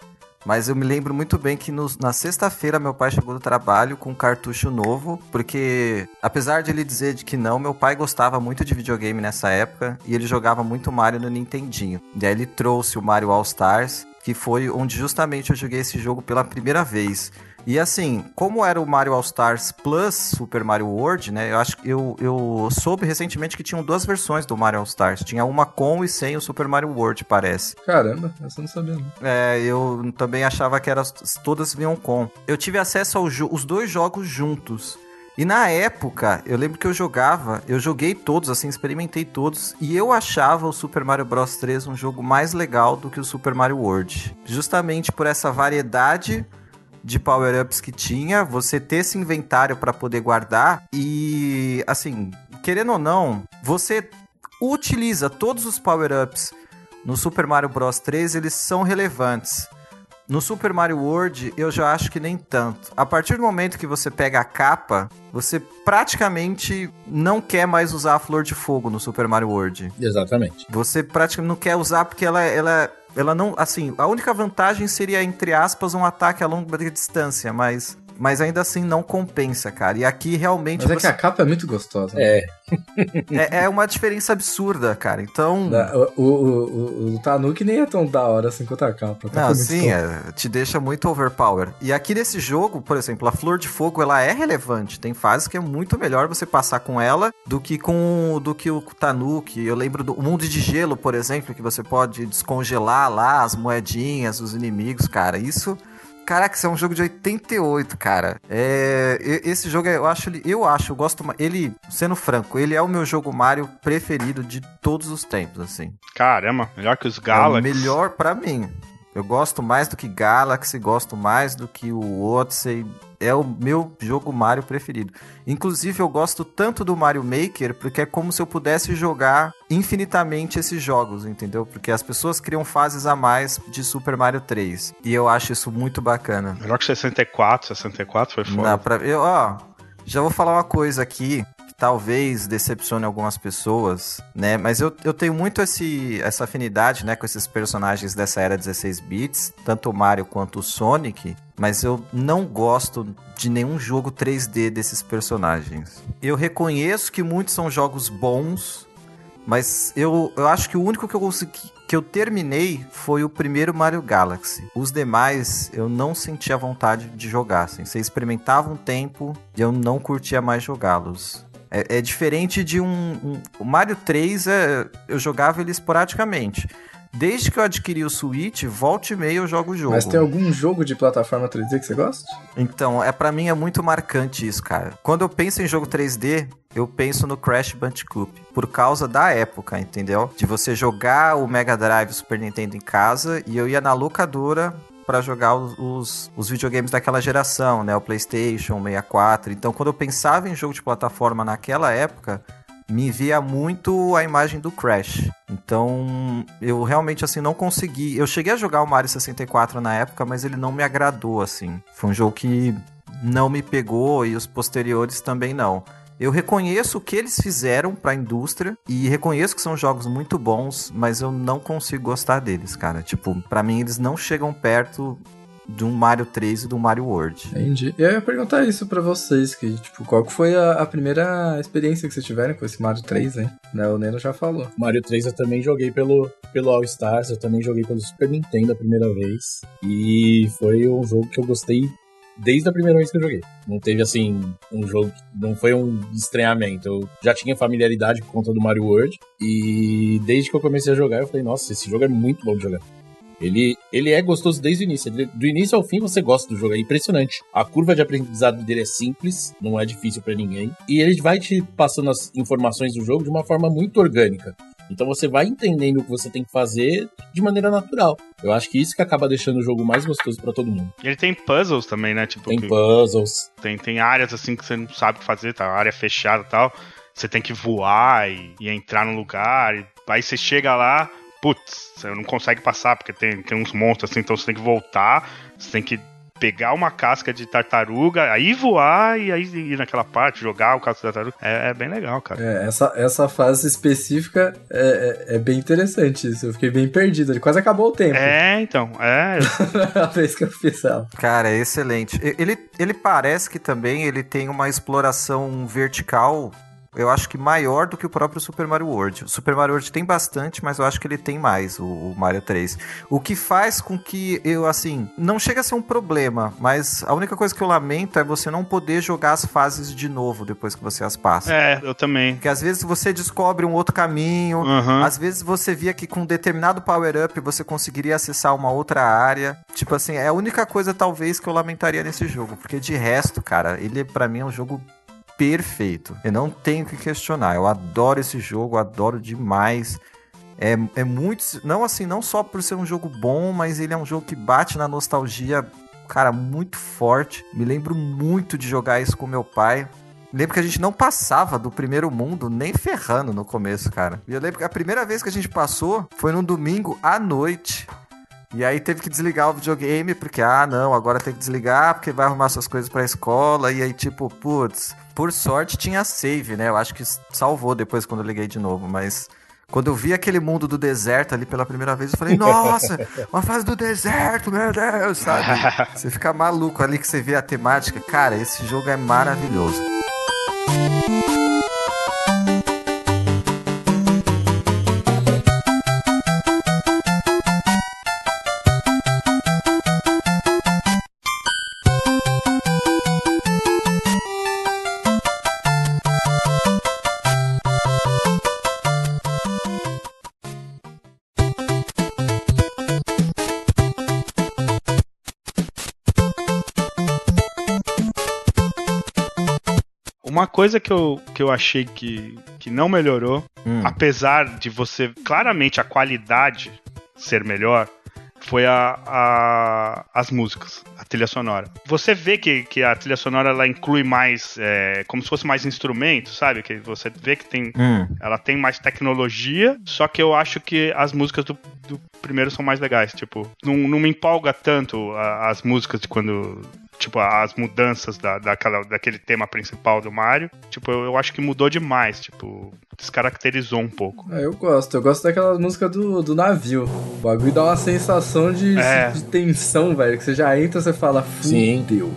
Mas eu me lembro muito bem que no, na sexta-feira meu pai chegou do trabalho com um cartucho novo, porque apesar de ele dizer de que não, meu pai gostava muito de videogame nessa época e ele jogava muito Mario no Nintendinho. Daí ele trouxe o Mario All Stars, que foi onde justamente eu joguei esse jogo pela primeira vez. E assim, como era o Mario All Stars Plus Super Mario World, né? Eu acho que eu, eu soube recentemente que tinham duas versões do Mario All Stars. Tinha uma com e sem o Super Mario World, parece.
Caramba, essa eu não sabia. Não.
É, eu também achava que era, todas vinham com. Eu tive acesso aos dois jogos juntos. E na época, eu lembro que eu jogava, eu joguei todos, assim, experimentei todos, e eu achava o Super Mario Bros 3 um jogo mais legal do que o Super Mario World. Justamente por essa variedade de power-ups que tinha, você ter esse inventário para poder guardar e, assim, querendo ou não, você utiliza todos os power-ups no Super Mario Bros 3, eles são relevantes. No Super Mario World, eu já acho que nem tanto. A partir do momento que você pega a capa, você praticamente não quer mais usar a Flor de Fogo no Super Mario World.
Exatamente.
Você praticamente não quer usar porque ela, ela ela não. Assim, a única vantagem seria, entre aspas, um ataque a longa distância, mas mas ainda assim não compensa, cara. E aqui realmente.
Mas é que a capa é muito gostosa.
Né? É.
é. é. uma diferença absurda, cara. Então.
O, o, o, o Tanuki nem é tão da hora assim quanto a capa.
Não, sim, é, te deixa muito overpower. E aqui nesse jogo, por exemplo, a Flor de Fogo ela é relevante. Tem fases que é muito melhor você passar com ela do que com do que o Tanuki. Eu lembro do Mundo de Gelo, por exemplo, que você pode descongelar lá as moedinhas, os inimigos, cara. Isso Caraca, isso é um jogo de 88, cara. É, esse jogo, eu acho, eu acho, eu gosto, ele, sendo franco, ele é o meu jogo Mario preferido de todos os tempos, assim.
Caramba, melhor que os Galaxy.
É melhor para mim. Eu gosto mais do que Galaxy, gosto mais do que o Odyssey, é o meu jogo Mario preferido. Inclusive, eu gosto tanto do Mario Maker porque é como se eu pudesse jogar infinitamente esses jogos, entendeu? Porque as pessoas criam fases a mais de Super Mario 3. E eu acho isso muito bacana.
Melhor que 64, 64 foi foda.
Dá pra... eu, ó, já vou falar uma coisa aqui talvez decepcione algumas pessoas, né? Mas eu, eu tenho muito esse, essa afinidade, né, com esses personagens dessa era 16 bits, tanto o Mario quanto o Sonic, mas eu não gosto de nenhum jogo 3D desses personagens. Eu reconheço que muitos são jogos bons, mas eu, eu acho que o único que eu consegui que eu terminei foi o primeiro Mario Galaxy. Os demais eu não sentia vontade de jogar. Assim. Você experimentava um tempo e eu não curtia mais jogá-los. É, é diferente de um, um, O Mario 3, é, eu jogava ele esporadicamente. Desde que eu adquiri o Switch, volta e meia eu jogo o jogo.
Mas tem algum jogo de plataforma 3D que você gosta?
Então, é para mim é muito marcante isso, cara. Quando eu penso em jogo 3D, eu penso no Crash Bandicoot, por causa da época, entendeu? De você jogar o Mega Drive, o Super Nintendo em casa e eu ia na locadora para jogar os, os, videogames daquela geração, né? O PlayStation, 64. Então, quando eu pensava em jogo de plataforma naquela época, me via muito a imagem do Crash. Então, eu realmente assim não consegui. Eu cheguei a jogar o Mario 64 na época, mas ele não me agradou assim. Foi um jogo que não me pegou e os posteriores também não. Eu reconheço o que eles fizeram pra indústria e reconheço que são jogos muito bons, mas eu não consigo gostar deles, cara. Tipo, pra mim eles não chegam perto de um Mario 3 e do Mario World.
Entendi. E eu ia perguntar isso pra vocês, que, tipo, qual que foi a, a primeira experiência que vocês tiveram com esse Mario 3, hein? Né, o Neno já falou.
Mario 3 eu também joguei pelo, pelo All Stars, eu também joguei pelo Super Nintendo a primeira vez. E foi um jogo que eu gostei desde a primeira vez que eu joguei. Não teve assim um jogo, não foi um estranhamento. Eu já tinha familiaridade por conta do Mario World e desde que eu comecei a jogar eu falei, nossa, esse jogo é muito bom de jogar. Ele, ele é gostoso desde o início. Do início ao fim você gosta do jogo, é impressionante. A curva de aprendizado dele é simples, não é difícil pra ninguém. E ele vai te passando as informações do jogo de uma forma muito orgânica. Então você vai entendendo o que você tem que fazer de maneira natural. Eu acho que isso que acaba deixando o jogo mais gostoso pra todo mundo.
E ele tem puzzles também, né? Tipo,
Tem puzzles.
tem, tem áreas assim que você não sabe o que fazer, tá? Área fechada e tal. Você tem que voar e, e entrar no lugar. E, aí você chega lá, putz, você não consegue passar, porque tem, tem uns monstros assim, então você tem que voltar, você tem que pegar uma casca de tartaruga, aí voar e aí ir naquela parte, jogar o casco de tartaruga. É, é bem legal, cara.
É, essa, essa fase específica é, é, é bem interessante isso. Eu fiquei bem perdido. Ele quase acabou o tempo.
É, então, é.
a vez que eu fiz ela.
Cara, é excelente. Ele, ele parece que também ele tem uma exploração vertical, eu acho que maior do que o próprio Super Mario World. O Super Mario World tem bastante, mas eu acho que ele tem mais, o, o Mario 3. O que faz com que eu, assim, não chega a ser um problema, mas a única coisa que eu lamento é você não poder jogar as fases de novo depois que você as passa.
É, eu também.
Porque às vezes você descobre um outro caminho,
Aham.
às vezes você via que com determinado power-up você conseguiria acessar uma outra área. Tipo assim, é a única coisa talvez que eu lamentaria nesse jogo. Porque de resto, cara, ele pra mim é um jogo perfeito. Eu não tenho que questionar. Eu adoro esse jogo, adoro demais. É, é muito. Não assim, não só por ser um jogo bom, mas ele é um jogo que bate na nostalgia, cara, muito forte. Me lembro muito de jogar isso com meu pai. Lembro que a gente não passava do primeiro mundo nem ferrando no começo, cara. E eu lembro que a primeira vez que a gente passou foi num domingo à noite. E aí teve que desligar o videogame, porque, ah, não, agora tem que desligar, porque vai arrumar suas coisas pra escola. E aí, tipo, putz, por sorte tinha save, né? Eu acho que salvou depois quando eu liguei de novo, mas. Quando eu vi aquele mundo do deserto ali pela primeira vez, eu falei, nossa, uma fase do deserto, meu Deus, sabe? Você fica maluco ali que você vê a temática. Cara, esse jogo é maravilhoso.
Uma coisa que eu, que eu achei que, que não melhorou,
Hum.
apesar de você claramente a qualidade ser melhor, foi a, a- as músicas, a trilha sonora. Você vê que, que a trilha sonora ela inclui mais, é, como se fosse mais instrumentos, sabe? Que você vê que tem,
Hum.
ela tem mais tecnologia, só que eu acho que as músicas do, do primeiro são mais legais. Tipo, não, não me empolga tanto a- as músicas de quando. Tipo, as mudanças da, daquela, daquele tema principal do Mario. Tipo, eu, eu acho que mudou demais. Tipo, descaracterizou um pouco.
É, eu gosto. Eu gosto daquela música do, do navio. O bagulho dá uma sensação de,
É.
de tensão, velho. Que você já entra, você fala,
Sim.
fudeu.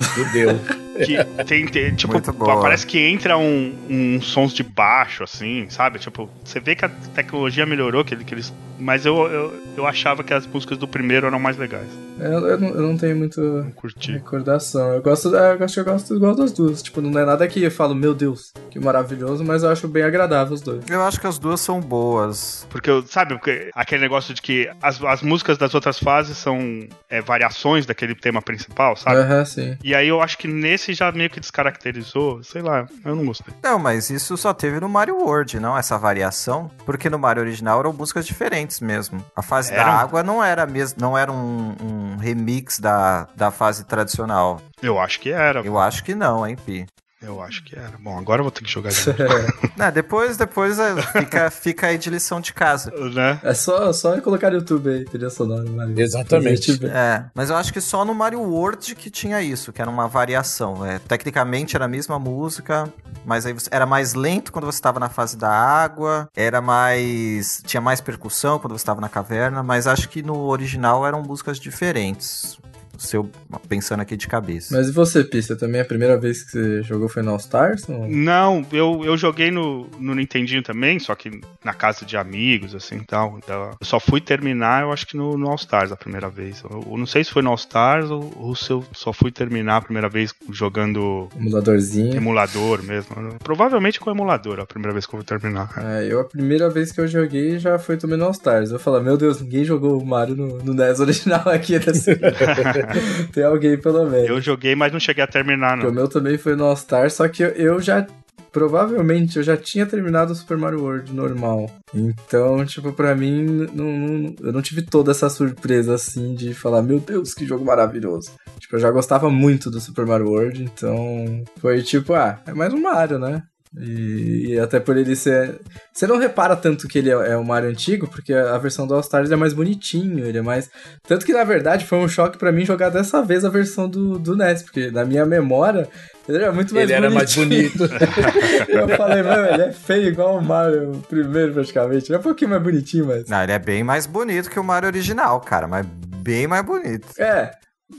Fudeu.
Que tem, tem- tipo, parece que entra um, um sons de baixo, assim, sabe? Tipo, você vê que a tecnologia melhorou, que, ele- que eles. Mas eu, eu, eu achava que as músicas do primeiro eram mais legais.
É, Eu, eu não, eu não tenho muito
Não curti.
recordação. Eu gosto, é, eu acho que eu gosto igual das duas. Tipo, não é nada que eu falo, meu Deus, que maravilhoso, mas eu acho bem agradável os dois.
Eu acho que as duas são boas.
Porque, sabe, porque aquele negócio de que as, as músicas das outras fases são é, variações daquele tema principal, sabe?
Aham, sim.
E aí eu acho que nesse já meio que descaracterizou, sei lá, eu não gostei.
Não, mas isso só teve no Mario World, não? Essa variação. Porque no Mario original eram músicas diferentes mesmo. A fase da
Eram?
água não era mesmo, não era um, um remix da, da fase tradicional.
Eu acho que era.
Eu acho que não, hein, Pi?
Eu acho que era. Bom, agora eu vou ter que jogar de
Não, depois, depois é, fica, fica aí de lição de casa.
né?
É só, só colocar no YouTube aí, trilha sonora, Mario.
Exatamente.
É, mas eu acho que só no Mario World que tinha isso, que era uma variação. É, tecnicamente era a mesma música, mas aí você- era mais lento quando você estava na fase da água, era mais. tinha mais percussão quando você estava na caverna, mas acho que no original eram músicas diferentes. Se eu pensando aqui de cabeça.
Mas e você, Pista? Também a primeira vez que você jogou foi no All Stars? ou-
Não, eu, eu joguei no, no Nintendinho também, só que na casa de amigos, assim e tal. Então, eu só fui terminar, eu acho que no, no All Stars a primeira vez. Eu, eu não sei se foi no All Stars ou, ou se eu só fui terminar a primeira vez jogando
Emuladorzinho.
emulador mesmo. Provavelmente com emulador a primeira vez que eu vou terminar.
É, eu a primeira vez que eu joguei já foi também no All Stars. Eu falei, meu Deus, ninguém jogou o Mario no, no NES original aqui desse. Tem alguém pelo menos.
Eu joguei, mas não cheguei a terminar,
Porque o
não.
meu também foi no All Stars, só que eu, já. Provavelmente eu já tinha terminado o Super Mario World normal. Então, tipo, pra mim, não, não- eu não tive toda essa surpresa assim de falar, meu Deus, que jogo maravilhoso. Tipo, eu já gostava muito do Super Mario World, então foi tipo, ah, é mais um Mario, né? E, e até por ele ser. Você não repara tanto que ele é, é o Mario antigo, porque a versão do All Stars é mais bonitinho, ele é mais. Tanto que na verdade foi um choque pra mim jogar dessa vez a versão do, do NES, porque na minha memória ele era muito mais
Ele era mais
bonitinho.
bonito.
Eu falei, mano, ele é feio igual o Mario primeiro praticamente. Ele é um pouquinho mais bonitinho, mas.
Não, ele é bem mais bonito que o Mario original, cara, mas bem mais bonito.
É,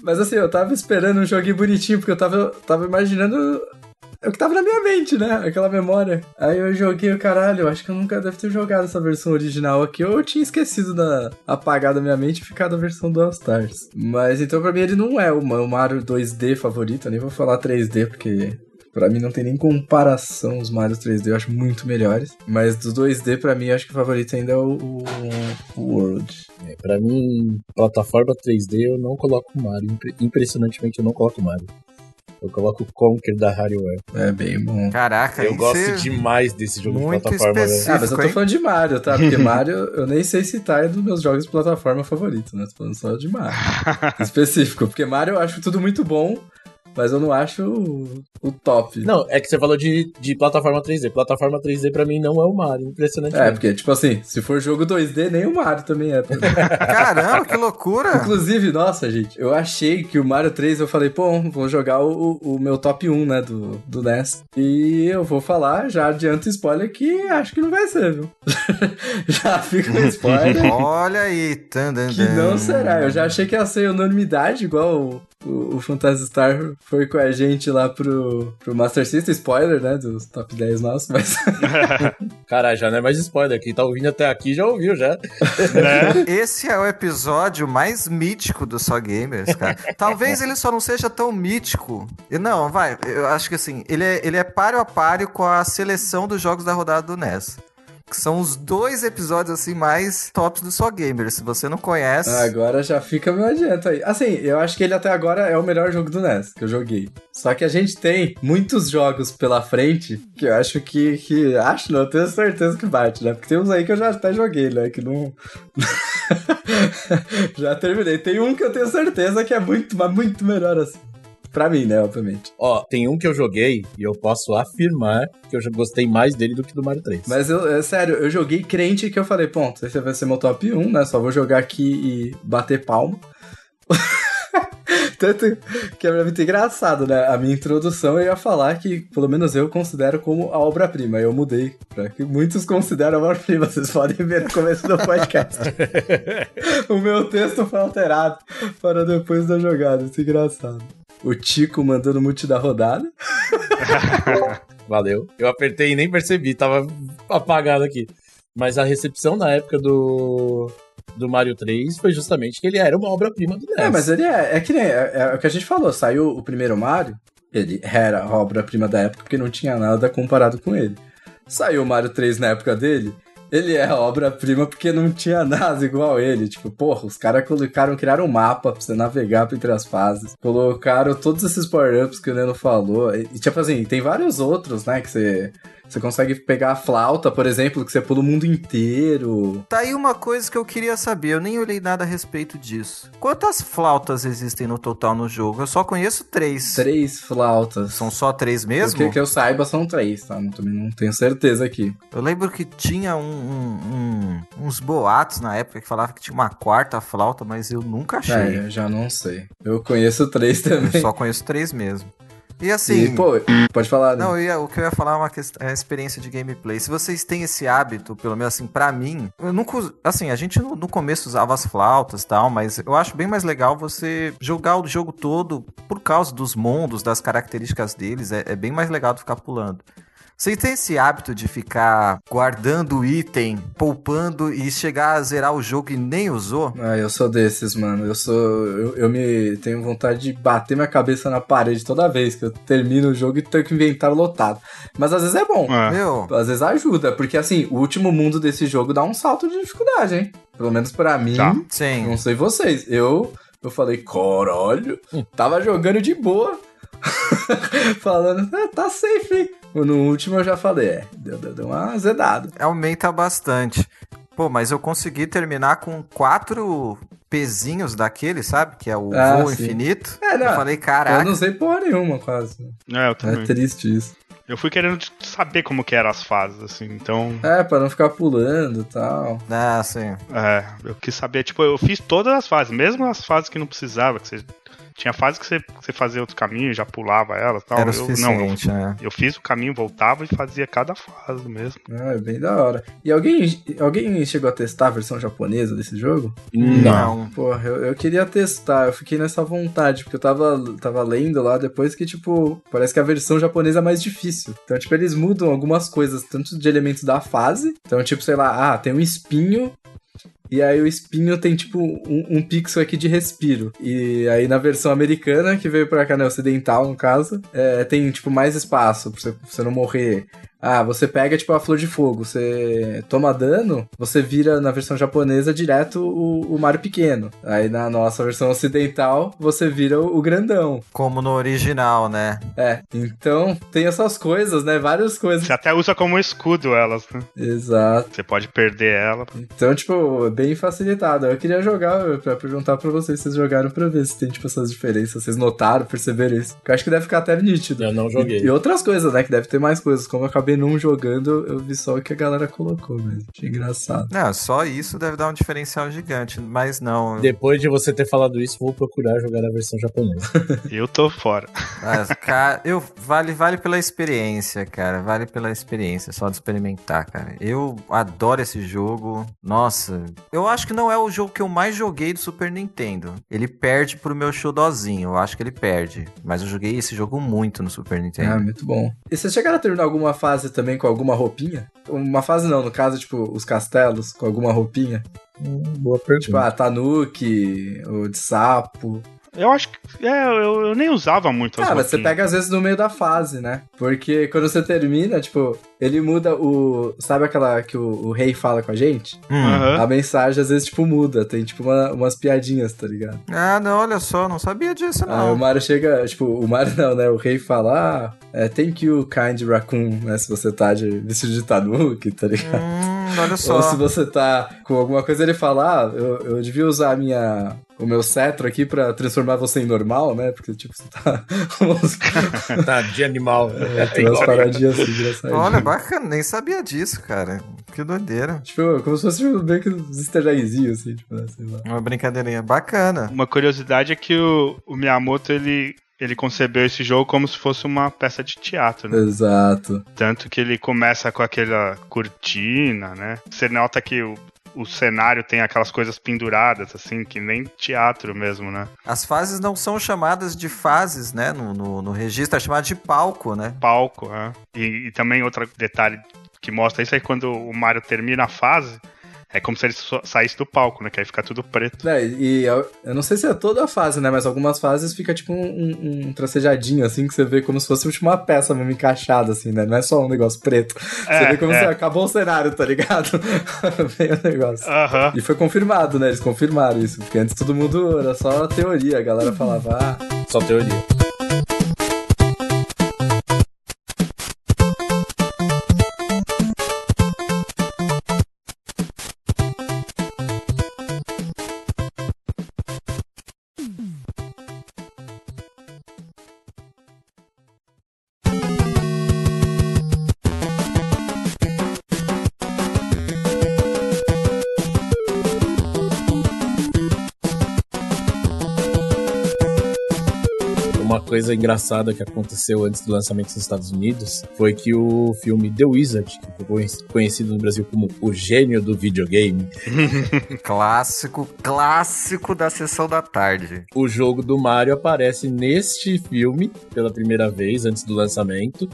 mas assim, eu tava esperando um joguinho bonitinho, porque eu tava, tava imaginando o que tava na minha mente, né? Aquela memória. Aí eu joguei o caralho, eu acho que eu nunca deve ter jogado essa versão original aqui. Eu tinha esquecido da. apagado da minha mente e ficado a versão do All Stars. Mas então pra mim ele não é o Ma- o Mario 2D favorito, eu nem vou falar 3D, porque. Pra mim não tem nem comparação os Mario 3D, eu acho muito melhores. Mas do 2D, pra mim, acho que o favorito ainda é o, o, o World.
É, pra mim, plataforma 3D eu não coloco Mario. Impre- Impressionantemente eu não coloco Mario. Eu coloco o Conker da Rareware.
É bem bom.
Caraca,
Eu gosto
cê-
demais desse jogo
Muito
de plataforma. velho.
específico.
Ah, mas eu tô
hein?
falando de Mario, tá? Porque Mario, eu nem sei se tá dos meus jogos de plataforma favoritos, né? Tô falando só de Mario. Específico, porque Mario eu acho tudo muito bom, mas eu não acho o, o top.
Não, é que você falou de, de plataforma 3D. Plataforma 3D pra mim não é o Mario, impressionante.
É, porque, tipo assim, se for jogo 2D, nem o Mario também é.
Caramba, que loucura!
Inclusive, nossa, gente, eu achei que o Mario 3, eu falei, pô, vou jogar o, o meu top 1, né, do, do NES. E eu vou falar, já adianto spoiler, que acho que não vai ser, viu? já fica um spoiler.
Olha aí, tan, dan,
Que
dan.
não será. Eu já achei que ia ser unanimidade, igual o, o, o Phantasy Star foi com a gente lá pro, pro Master System. Spoiler, né? Dos top 10 nossos, mas.
Caralho, já não é mais spoiler. Quem tá ouvindo até aqui já ouviu, já.
né?
Esse é o episódio mais mítico do Só Gamers, cara. Talvez ele só não seja tão mítico. E Não, vai, eu acho que assim, ele é, ele é páreo a páreo com a seleção dos jogos da rodada do NES. Que são os dois episódios assim mais tops do Só Gamers. Se você não conhece.
Agora já fica meu adianto aí. Assim, eu acho que ele até agora é o melhor jogo do NES que eu joguei. Só que a gente tem muitos jogos pela frente que eu acho que. que acho não, eu tenho certeza que bate, né? Porque tem uns aí que eu já até joguei, né? Que não. já terminei. Tem um que eu tenho certeza que é muito, mas muito melhor assim. Pra mim, né? Obviamente.
Ó, tem um que eu joguei e eu posso afirmar que eu já gostei mais dele do que do Mario 3.
Mas eu, é sério, eu joguei crente que eu falei, ponto, esse vai ser meu top 1, né? Só vou jogar aqui e bater palma. Tanto que é muito engraçado, né? A minha introdução eu ia falar que, pelo menos eu considero como a obra-prima. Eu mudei pra que muitos consideram a obra-prima. Vocês podem ver no começo do podcast. o meu texto foi alterado para depois da jogada. Isso é engraçado. O Tico mandando multi da rodada.
Valeu. Eu apertei e nem percebi, tava apagado aqui. Mas a recepção na época do, do Mario 3 foi justamente que ele era uma obra-prima do NES.
É, mas ele é, é que nem é, é o que a gente falou, saiu o primeiro Mario, ele era a obra-prima da época porque não tinha nada comparado com ele. Saiu o Mario 3 na época dele, ele é obra-prima porque não tinha nada igual ele. Tipo, porra, os caras colocaram, criaram um mapa pra você navegar entre as fases. Colocaram todos esses power-ups que o Neno falou. E, tipo assim, tem vários outros, né, que você Você consegue pegar a flauta, por exemplo, que você pula o mundo inteiro.
Tá aí uma coisa que eu queria saber, eu nem olhei nada a respeito disso. Quantas flautas existem no total no jogo? Eu só conheço três.
Três flautas.
São só três mesmo?
Porque que eu saiba são três, tá? Não, também não tenho certeza aqui.
Eu lembro que tinha um, um, um, uns boatos na época que falava que tinha uma quarta flauta, mas eu nunca achei.
É, eu já não sei. Eu conheço três também.
Eu só conheço três mesmo. E assim.
E, pô, pode falar. né?
Não, ia, o que eu ia falar é uma questão, é experiência de gameplay. Se vocês têm esse hábito, pelo menos assim, pra mim, eu nunca. Assim, a gente no, no começo usava as flautas e tal, mas eu acho bem mais legal você jogar o jogo todo por causa dos mundos, das características deles. É, é bem mais legal do ficar pulando. Vocês têm esse hábito de ficar guardando item, poupando e chegar a zerar o jogo e nem usou?
Ah, eu sou desses, mano. Eu sou. Eu, eu me tenho vontade de bater minha cabeça na parede toda vez que eu termino o jogo e tenho que inventar lotado. Mas às vezes é bom.
É.
Meu,
Às vezes ajuda, porque assim, o último mundo desse jogo dá um salto de dificuldade, hein? Pelo menos pra mim.
Tá.
sim.
Não sei vocês. Eu, eu falei, caralho, tava jogando de boa. Falando, ah, tá safe. hein?" No último eu já falei, é, deu, deu, deu uma azedada.
aumenta bastante. Pô, mas eu consegui terminar com quatro pezinhos daquele, sabe? Que é o
Ah,
voo
sim.
infinito.
É, não,
eu falei,
Eu
caraca.
não sei porra nenhuma, quase.
É, eu
É
também.
triste isso.
Eu fui querendo saber como que eram as fases, assim, então.
É, pra não ficar pulando e tal.
Ah, sim.
É, eu quis saber, tipo, eu fiz todas as fases, mesmo as fases que não precisava, que você. Tinha fase que você, você fazia outro caminho e já pulava elas e tal.
Era
eu, não, eu,
né?
eu fiz o caminho, voltava e fazia cada fase mesmo.
Ah, é bem da hora. E alguém, alguém chegou a testar a versão japonesa desse jogo?
Não.
Porra, eu, eu queria testar, eu fiquei nessa vontade, porque eu tava, tava lendo lá depois que, tipo, parece que a versão japonesa é mais difícil. Então, tipo, eles mudam algumas coisas, tanto de elementos da fase. Então, tipo, sei lá, ah, tem um espinho. E aí o espinho tem, tipo, um, um pixel aqui de respiro. E aí na versão americana, que veio pra cá, né, ocidental, no caso, é, tem, tipo, mais espaço pra você, pra você não morrer. Ah, você pega, tipo, a flor de fogo, você toma dano, você vira, na versão japonesa, direto o, o Mario pequeno. Aí na nossa versão ocidental, você vira o, o grandão.
Como no original, né?
É, então tem essas coisas, né, várias coisas.
Você até usa como escudo elas, né?
Exato.
Você pode perder ela.
Então, tipo, bem facilitado. Eu queria jogar, pra perguntar pra vocês se vocês jogaram pra ver se tem, tipo, essas diferenças. Vocês notaram, perceberam isso? Que eu acho que deve ficar até nítido.
Eu não joguei.
E, e outras coisas, né? Que deve ter mais coisas. Como eu acabei não jogando, eu vi só o que a galera colocou mesmo. Achei engraçado.
Não, só isso deve dar um diferencial gigante, mas não.
Depois de você ter falado isso, vou procurar jogar a versão japonesa.
Eu tô fora.
Mas, cara, eu, vale, vale pela experiência, cara. Vale pela experiência, só de experimentar, cara. Eu adoro esse jogo. Nossa, eu acho que não é o jogo que eu mais joguei do Super Nintendo. Ele perde pro meu showdozinho. Eu acho que ele perde. Mas eu joguei esse jogo muito no Super
Ah,
Nintendo.
muito bom. E vocês chegaram a terminar alguma fase também com alguma roupinha? Uma fase não, no caso, tipo, os castelos com alguma roupinha?
Hum, boa pergunta.
Tipo, ah, Tanuki, ou de sapo.
Eu acho que. É, eu, eu nem usava muito as
Ah, mas você pega às vezes no meio da fase, né? Porque quando você termina, tipo, ele muda o. Sabe aquela que o, o rei fala com a gente?
Hum.
Aham.
A mensagem às vezes, tipo, muda. Tem, tipo, uma- umas piadinhas, tá ligado?
Ah, não, olha só, não sabia disso,
Aí o
não.
Mario chega, tipo, o Mario não, né? O rei fala, ah, é, thank you, kind raccoon, né? Se você tá de vestido de tanuki, tá ligado?
Hum, olha só.
Ou se você tá com alguma coisa, ele fala, ah, eu, eu devia usar a minha, o meu cetro aqui pra transformar você em normal, né? Porque, tipo, você tá...
Tá, de animal. É,
tem umas paradinhas assim, engraçadinhas.
Olha, bacana, nem sabia disso, cara. Que doideira.
Tipo, como se fosse meio que uns easter assim, tipo, né, sei lá.
Uma brincadeirinha bacana.
Uma curiosidade é que o, o Miyamoto ele, ele concebeu esse jogo como se fosse uma peça de teatro, né?
Exato.
Tanto que ele começa com aquela cortina, né? Você nota que o, o cenário tem aquelas coisas penduradas, assim, que nem teatro mesmo, né?
As fases não são chamadas de fases, né? No, no, no registro é chamado de palco, né?
Palco, né? E, e também outro detalhe que mostra isso é que quando o Mario termina a fase, é como se ele saísse do palco, né? Que aí fica tudo preto.
É, e eu, eu não sei se é toda a fase, né? Mas algumas fases fica tipo um, um, um tracejadinho, assim, que você vê como se fosse uma peça mesmo encaixada, assim, né? Não é só um negócio preto. Você
É,
vê como
é.
se acabou o cenário, tá ligado? Vem o negócio.
Aham.
E foi confirmado, né? Eles confirmaram isso. Porque antes todo mundo era só teoria. A galera falava, ah,
Só teoria. Coisa engraçada que aconteceu antes do lançamento nos Estados Unidos foi que o filme The Wizard, que ficou conhecido no Brasil como O Gênio do Videogame,
clássico, clássico da sessão da tarde.
O jogo do Mario aparece neste filme pela primeira vez antes do lançamento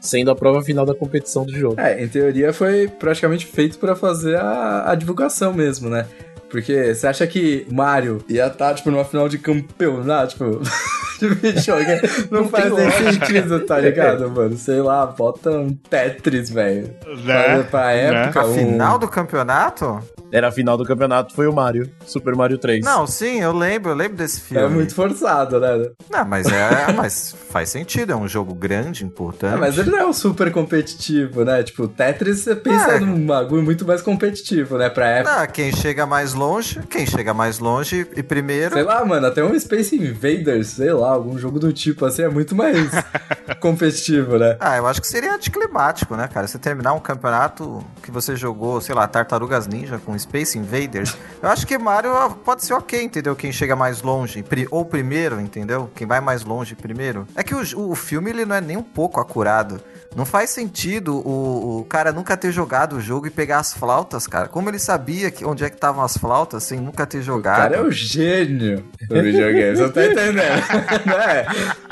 sendo a prova final da competição do jogo.
É, em teoria foi praticamente feito para fazer a, a divulgação mesmo, né? Porque você acha que Mario ia estar, tá, tipo, numa final de campeonato, tipo, de videogame? Não, não faz nem sentido, tá ligado, mano? Sei lá, bota um Tetris, velho. Né? Pra
né? época. Né? A um... final do campeonato?
Era a final do campeonato, foi o Mario, Super Mario 3.
Não, sim, eu lembro, eu lembro desse filme.
É muito forçado, né?
Não, mas é, mas faz sentido, é um jogo grande, importante. É,
mas ele não é um super competitivo, né? Tipo, Tetris você pensa é. num bagulho muito mais competitivo, né? Pra época.
Não, quem chega mais longe, quem chega mais longe e primeiro.
Sei lá, mano, até um Space Invaders, sei lá, algum jogo do tipo assim é muito mais competitivo, né?
Ah, eu acho que seria anticlimático, né, cara? Você terminar um campeonato que você jogou, sei lá, Tartarugas Ninja com Space Invaders, eu acho que Mario pode ser ok, entendeu? Quem chega mais longe, ou primeiro, entendeu? Quem vai mais longe primeiro. É que o, o filme ele não é nem um pouco acurado. Não faz sentido o, o, cara nunca ter jogado o jogo e pegar as flautas, cara. Como ele sabia que, onde é que estavam as flautas sem nunca ter jogado? O
cara é o gênio do videogame, você tá entendendo? não, é,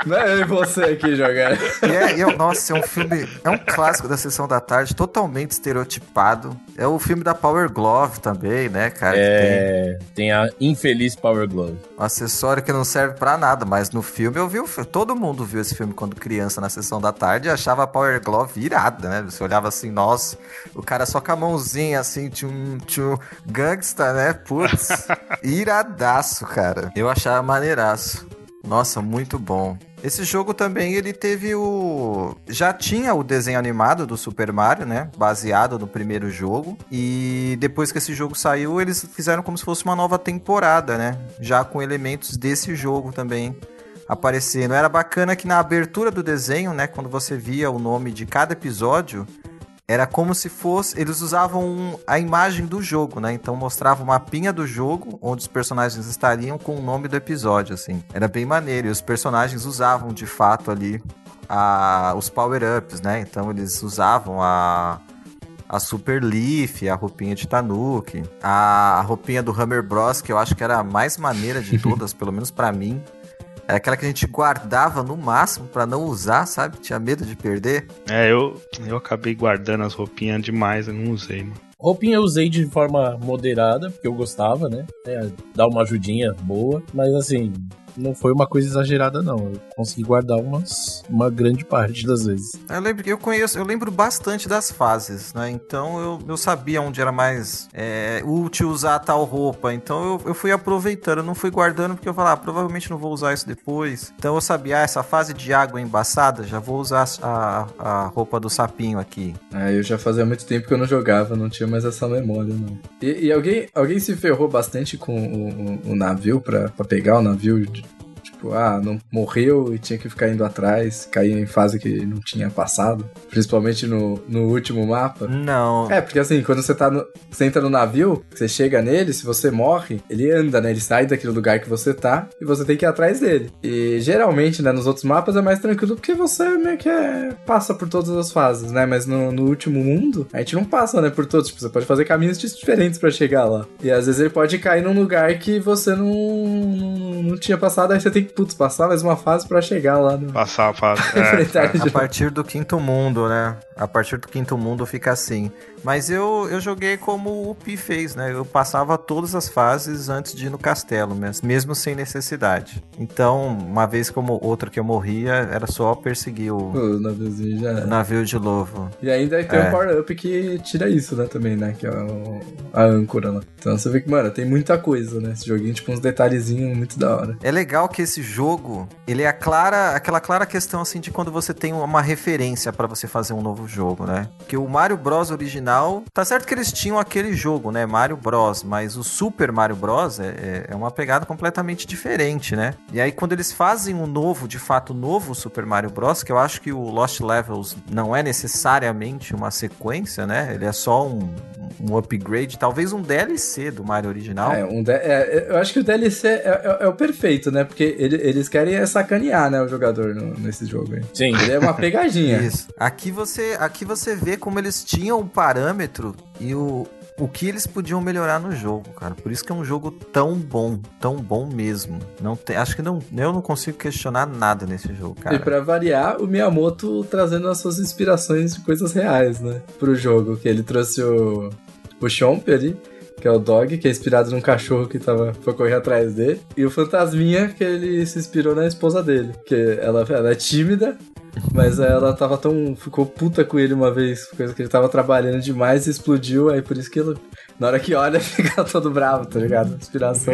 não é eu e você aqui jogando.
E é, eu, nossa, é um filme, é um clássico da sessão da tarde, totalmente estereotipado. É o filme da Power Glove também, né, cara?
É, tem... tem... a infeliz Power Glove.
Um acessório que não serve para nada, mas no filme eu vi, o... todo mundo viu esse filme quando criança na sessão da tarde e achava a Power Power Glove irada, né? Você olhava assim, nossa, o cara só com a mãozinha assim, tinha um, tinha um gangsta, né? Putz, iradaço, cara. Eu achava maneiraço. Nossa, muito bom. Esse jogo também ele teve o já tinha o desenho animado do Super Mario, né, baseado no primeiro jogo. E depois que esse jogo saiu, eles fizeram como se fosse uma nova temporada, né, já com elementos desse jogo também aparecendo. Era bacana que na abertura do desenho, né, quando você via o nome de cada episódio, era como se fosse. Eles usavam a imagem do jogo, né? Então mostrava uma mapinha do jogo onde os personagens estariam com o nome do episódio, assim. Era bem maneiro. E os personagens usavam de fato ali a, os power-ups, né? Então eles usavam a. A Super Leaf, a roupinha de Tanuki, a, a roupinha do Hammer Bros, que eu acho que era a mais maneira de todas, pelo menos para mim. É aquela que a gente guardava no máximo para não usar, sabe? Tinha medo de perder.
É, eu, eu acabei guardando as roupinhas demais, eu não usei, mano.
Roupinha eu usei de forma moderada, porque eu gostava, né? É, dar uma ajudinha boa, mas assim, não foi uma coisa exagerada, não. Eu consegui guardar umas, uma grande parte das vezes.
Eu lembro que eu conheço, eu lembro bastante das fases, né? Então eu, eu sabia onde era mais é, útil usar tal roupa. Então eu, eu fui aproveitando, eu não fui guardando porque eu falava, ah, provavelmente não vou usar isso depois. Então eu sabia, ah, essa fase de água embaçada, já vou usar a, a roupa do sapinho aqui.
É, eu já fazia muito tempo que eu não jogava, não tinha mais essa memória, não. E, e alguém, alguém se ferrou bastante com o, o, o navio pra, pra pegar o navio de, Tipo, ah, não morreu e tinha que ficar indo atrás, caiu em fase que não tinha passado. Principalmente no, no último mapa.
Não.
É, porque assim, quando você tá no, Você entra no navio, você chega nele, se você morre, ele anda, né? Ele sai daquele lugar que você tá e você tem que ir atrás dele. E geralmente, né, nos outros mapas é mais tranquilo porque você meio que é, passa por todas as fases, né? Mas no, no último mundo, a gente não passa, né, por todos. Tipo, você pode fazer caminhos diferentes para chegar lá. E às vezes ele pode cair num lugar que você não, não, não tinha passado, aí você tem putz, passar mais uma fase para chegar lá no.
Passar a fase.
É, a partir do quinto mundo, né? A partir do quinto mundo fica assim. Mas eu, eu joguei como o Pi fez, né? Eu passava todas as fases antes de ir no castelo, mesmo sem necessidade. Então, uma vez como outra que eu morria, era só perseguir o,
o naviozinho já.
O navio de novo.
E ainda tem é. um power-up que tira isso, né? Também, né? Que é o, a âncora lá. Então você vê que, mano, tem muita coisa, né? Esse joguinho, tipo, uns detalhezinhos muito da hora.
É legal que esse jogo, ele é clara, aquela clara questão, assim, de quando você tem uma referência para você fazer um novo jogo, né? Que o Mario Bros original, tá certo que eles tinham aquele jogo, né? Mario Bros, mas o Super Mario Bros é, é, é uma pegada completamente diferente, né? E aí quando eles fazem um novo, de fato novo Super Mario Bros, que eu acho que o Lost Levels não é necessariamente uma sequência, né? Ele é só um, um upgrade, talvez um DLC do Mario original.
É, um é, eu acho que o DLC é, é, é, o perfeito, né? Porque ele, eles querem sacanear, né, o jogador no, nesse jogo aí.
Sim.
Ele é uma pegadinha.
Isso. Aqui você, aqui você vê como eles tinham um parâmetro e o, o que eles podiam melhorar no jogo, cara. Por isso que é um jogo tão bom, tão bom mesmo. Não tem, acho que não, eu não consigo questionar nada nesse jogo, cara.
E para variar, o Miyamoto trazendo as suas inspirações de coisas reais, né, pro jogo, que ele trouxe o o Chomp ali, que é o Dog, que é inspirado num cachorro que tava, foi correr atrás dele, e o Fantasminha, que ele se inspirou na esposa dele, que ela, ela é tímida, mas ela tava tão. ficou puta com ele uma vez, coisa que ele tava trabalhando demais e explodiu, aí por isso que ele, na hora que olha, fica todo bravo, tá ligado? Inspiração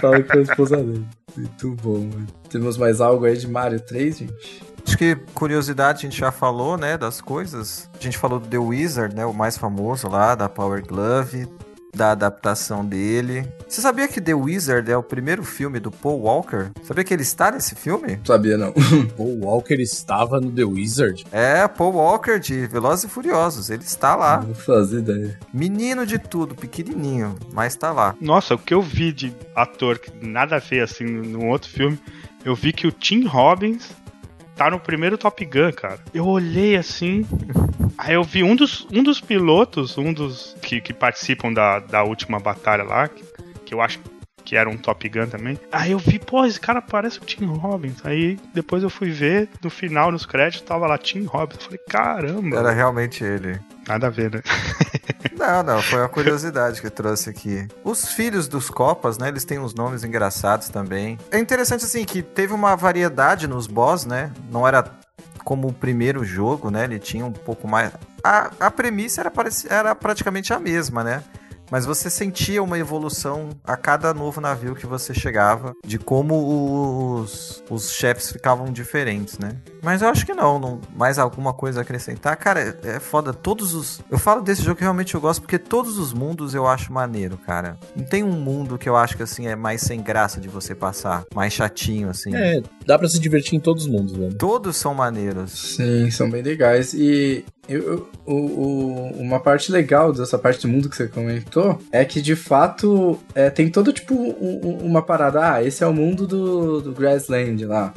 fala que foi a esposa dele. Muito bom, mano. Temos mais algo aí de Mario 3, gente?
Acho que curiosidade, a gente já falou, né, das coisas. A gente falou do The Wizard, né, o mais famoso lá, da Power Glove da adaptação dele. Você sabia que The Wizard é o primeiro filme do Paul Walker? Sabia que ele está nesse filme?
Sabia não.
Paul Walker estava no The Wizard?
É, Paul Walker de Velozes e Furiosos, ele está lá.
Não fazia ideia.
Menino de tudo, pequenininho, mas está lá.
Nossa, o que eu vi de ator que nada a ver assim num outro filme, eu vi que o Tim Robbins tá no primeiro Top Gun, cara. Eu olhei assim, aí eu vi um dos, um dos pilotos, um dos que, que participam da, da última batalha lá, que, que eu acho que era um Top Gun também. Aí eu vi, pô, esse cara parece o Tim Robbins. Aí depois eu fui ver, no final, nos créditos, tava lá Tim Robbins. Eu falei, caramba.
Era realmente ele.
Nada a ver, né?
não, não, foi uma curiosidade que eu trouxe aqui. Os filhos dos Copas, né, eles têm uns nomes engraçados também. É interessante, assim, que teve uma variedade nos boss, né? Não era como o primeiro jogo, né? Ele tinha um pouco mais. A, a premissa era, era praticamente a mesma, né? mas você sentia uma evolução a cada novo navio que você chegava, de como os, os chefes ficavam diferentes, né? Mas eu acho que não, não mais alguma coisa a acrescentar. Cara, é, é foda. Todos os. Eu falo desse jogo que realmente eu gosto porque todos os mundos eu acho maneiro, cara. Não tem um mundo que eu acho que assim é mais sem graça de você passar, mais chatinho, assim.
É, dá para se divertir em todos os mundos, velho.
Todos são maneiros.
Sim, são bem legais. E eu, o, o, uma parte legal dessa parte do mundo que você comentou é que de fato é, tem todo tipo um, uma parada. Ah, esse é o mundo do, do Grassland lá.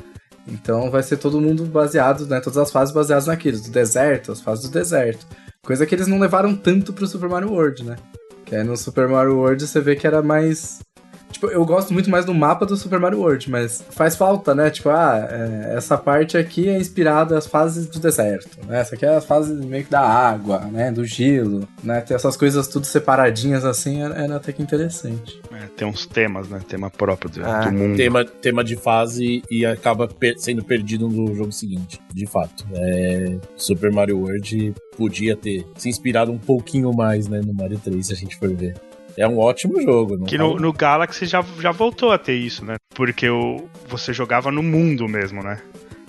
Então vai ser todo mundo baseado, né? Todas as fases baseadas naquilo, do deserto, as fases do deserto. Coisa que eles não levaram tanto pro Super Mario World, né? Que aí no Super Mario World você vê que era mais Tipo, eu gosto muito mais do mapa do Super Mario World, mas faz falta, né? Tipo, ah, é, essa parte aqui é inspirada nas fases do deserto, né? Essa aqui é as fases meio que da água, né? Do gelo, né? Ter essas coisas tudo separadinhas assim era, era até que interessante.
É, tem uns temas, né? Tema próprio do, ah, do mundo.
Tema, tema de fase e acaba per sendo perdido no jogo seguinte, de fato. É, Super Mario World podia ter se inspirado um pouquinho mais, né, no Mario 3, se a gente for ver. É um ótimo jogo.
que no, no, Galaxy já, já voltou a ter isso, né? Porque o, você jogava no mundo mesmo, né?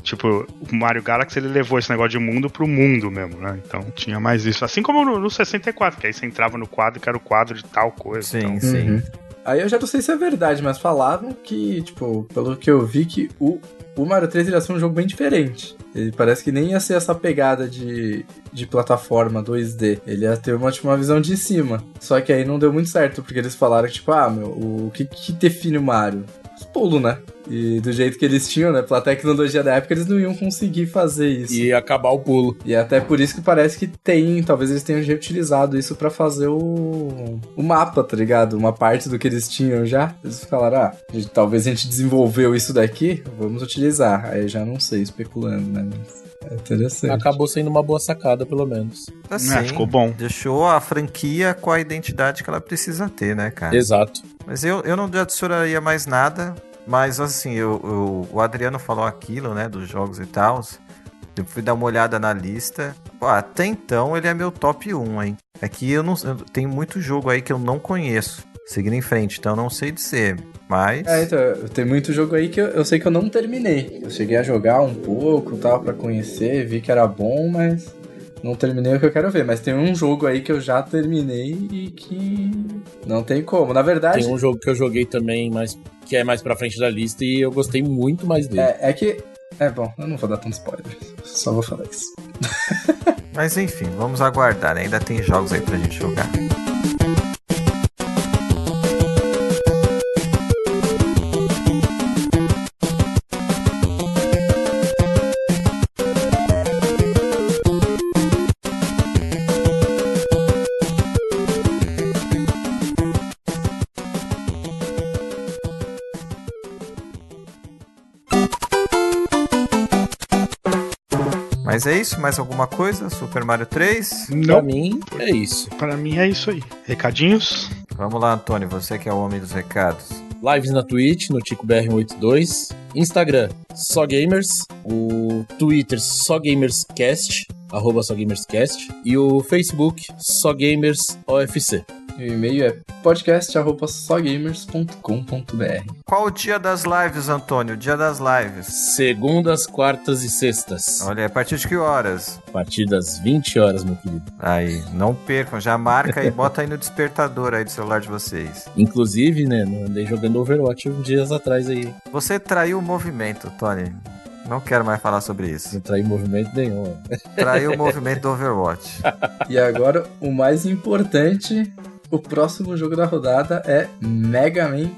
Tipo, o Mario Galaxy ele levou esse negócio de mundo pro mundo mesmo, né? Então tinha mais isso. Assim como no, no 64, que aí você entrava no quadro que era o quadro de tal coisa.
Sim,
então.
sim. Uhum.
Aí eu já não sei se é verdade, mas falavam que, tipo, pelo que eu vi, que o, o Mario 3 ia ser um jogo bem diferente. Ele parece que nem ia ser essa pegada de, de plataforma 2D. Ele ia ter uma, tipo, uma visão de cima. Só que aí não deu muito certo, porque eles falaram tipo, ah, meu, o que, que define o Mario? Os pulos, né? E do jeito que eles tinham, né? Pela tecnologia da época, eles não iam conseguir fazer isso.
E acabar o pulo.
E até por isso que parece que tem. Talvez eles tenham reutilizado isso para fazer o, o mapa, tá ligado? Uma parte do que eles tinham já. Eles falaram, ah, talvez a gente desenvolveu isso daqui, vamos utilizar. Aí já não sei, especulando, né? É interessante.
Acabou sendo uma boa sacada, pelo menos.
Assim, é, ficou bom. Deixou a franquia com a identidade que ela precisa ter, né, cara?
Exato.
Mas eu, eu não adicionaria mais nada. Mas assim, eu, eu, o Adriano falou aquilo, né, dos jogos e tal. Eu fui dar uma olhada na lista. Pô, até então ele é meu top 1, hein? É que eu não tem muito jogo aí que eu não conheço. Seguindo em frente, então não sei dizer. Mas.
É, então, tem muito jogo aí que eu, eu sei que eu não terminei. Eu cheguei a jogar um pouco tal, para conhecer, vi que era bom, mas não terminei o que eu quero ver, mas tem um jogo aí que eu já terminei e que não tem como. Na verdade.
Tem um jogo que eu joguei também, mas que é mais pra frente da lista e eu gostei muito mais dele.
É, é que. É bom, eu não vou dar tanto spoiler. Só vou falar isso.
mas enfim, vamos aguardar. Ainda tem jogos aí pra gente jogar. É isso? Mais alguma coisa? Super Mario 3?
Pra
Não,
mim, é isso.
pra mim é isso aí. Recadinhos?
Vamos lá, Antônio, você que é o homem dos recados.
Lives na Twitch, no TicoBR182. Instagram, só gamers. O Twitter, só gamerscast, arroba só gamerscast. E o Facebook, só gamers OFC.
E o e-mail é podcast.sogamers.com.br.
Qual o dia das lives, Antônio? O dia das lives.
Segundas, quartas e sextas.
Olha, a partir de que horas?
A partir das 20 horas, meu querido.
Aí, não percam, já marca e bota aí no despertador aí do celular de vocês.
Inclusive, né, não andei jogando Overwatch uns dias atrás aí.
Você traiu o movimento, Tony. Não quero mais falar sobre isso.
Não traí movimento nenhum.
Traiu o movimento do Overwatch.
E agora, o mais importante, o próximo jogo da rodada é Mega Man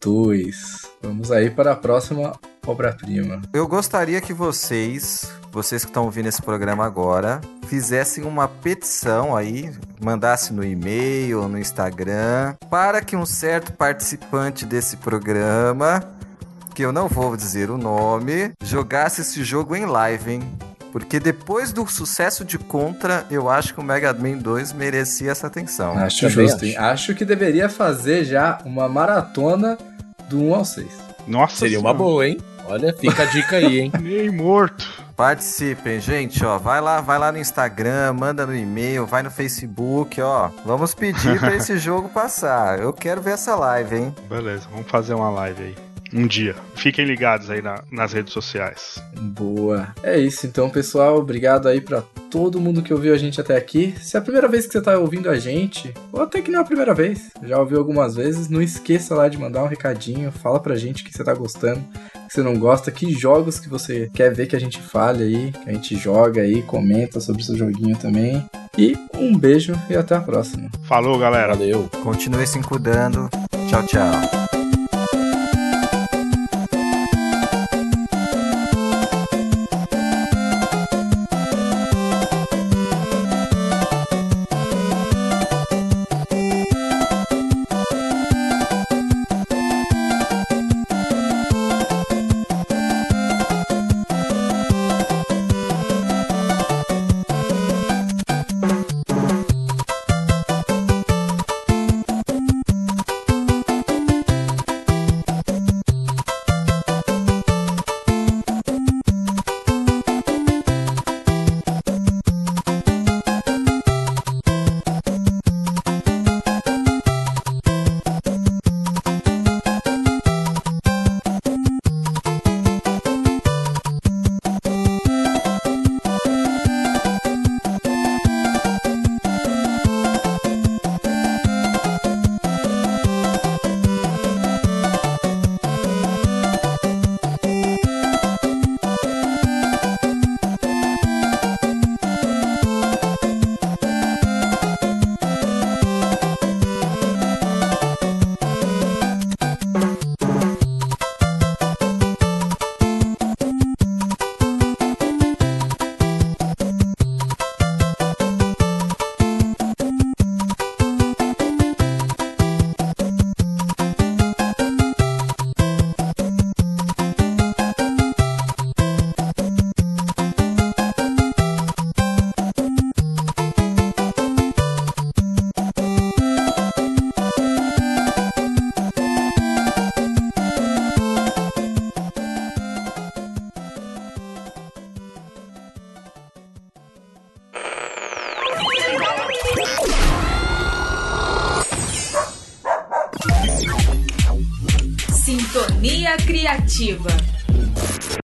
2. Vamos aí para a próxima obra-prima.
Eu gostaria que vocês, vocês que estão ouvindo esse programa agora, fizessem uma petição aí, mandassem no e-mail, no Instagram, para que um certo participante desse programa, que eu não vou dizer o nome, jogasse esse jogo em live, hein? Porque depois do sucesso de Contra, eu acho que o Mega Man 2 merecia essa atenção.
Acho
Também
justo, hein? Acho que deveria fazer já uma maratona do 1 ao 6.
Nossa
Seria uma
Senhora.
boa, hein? Olha, fica a dica aí, hein?
Nem morto.
Participem, gente, ó, vai lá, vai lá no Instagram, manda no e-mail, vai no Facebook, ó. Vamos pedir pra esse jogo passar. Eu quero ver essa live, hein?
Beleza, vamos fazer uma live aí. Um dia. Fiquem ligados aí na- nas redes sociais.
Boa. É isso então, pessoal. Obrigado aí pra todo mundo que ouviu a gente até aqui. Se é a primeira vez que você tá ouvindo a gente, ou até que não é a primeira vez, já ouviu algumas vezes, não esqueça lá de mandar um recadinho, fala pra gente que você tá gostando, que você não gosta, que jogos que você quer ver que a gente fale aí, que a gente joga aí, comenta sobre o seu joguinho também. E um beijo e até a próxima.
Falou, galera.
Valeu.
Continue se cuidando. Tchau, tchau.
коллектива.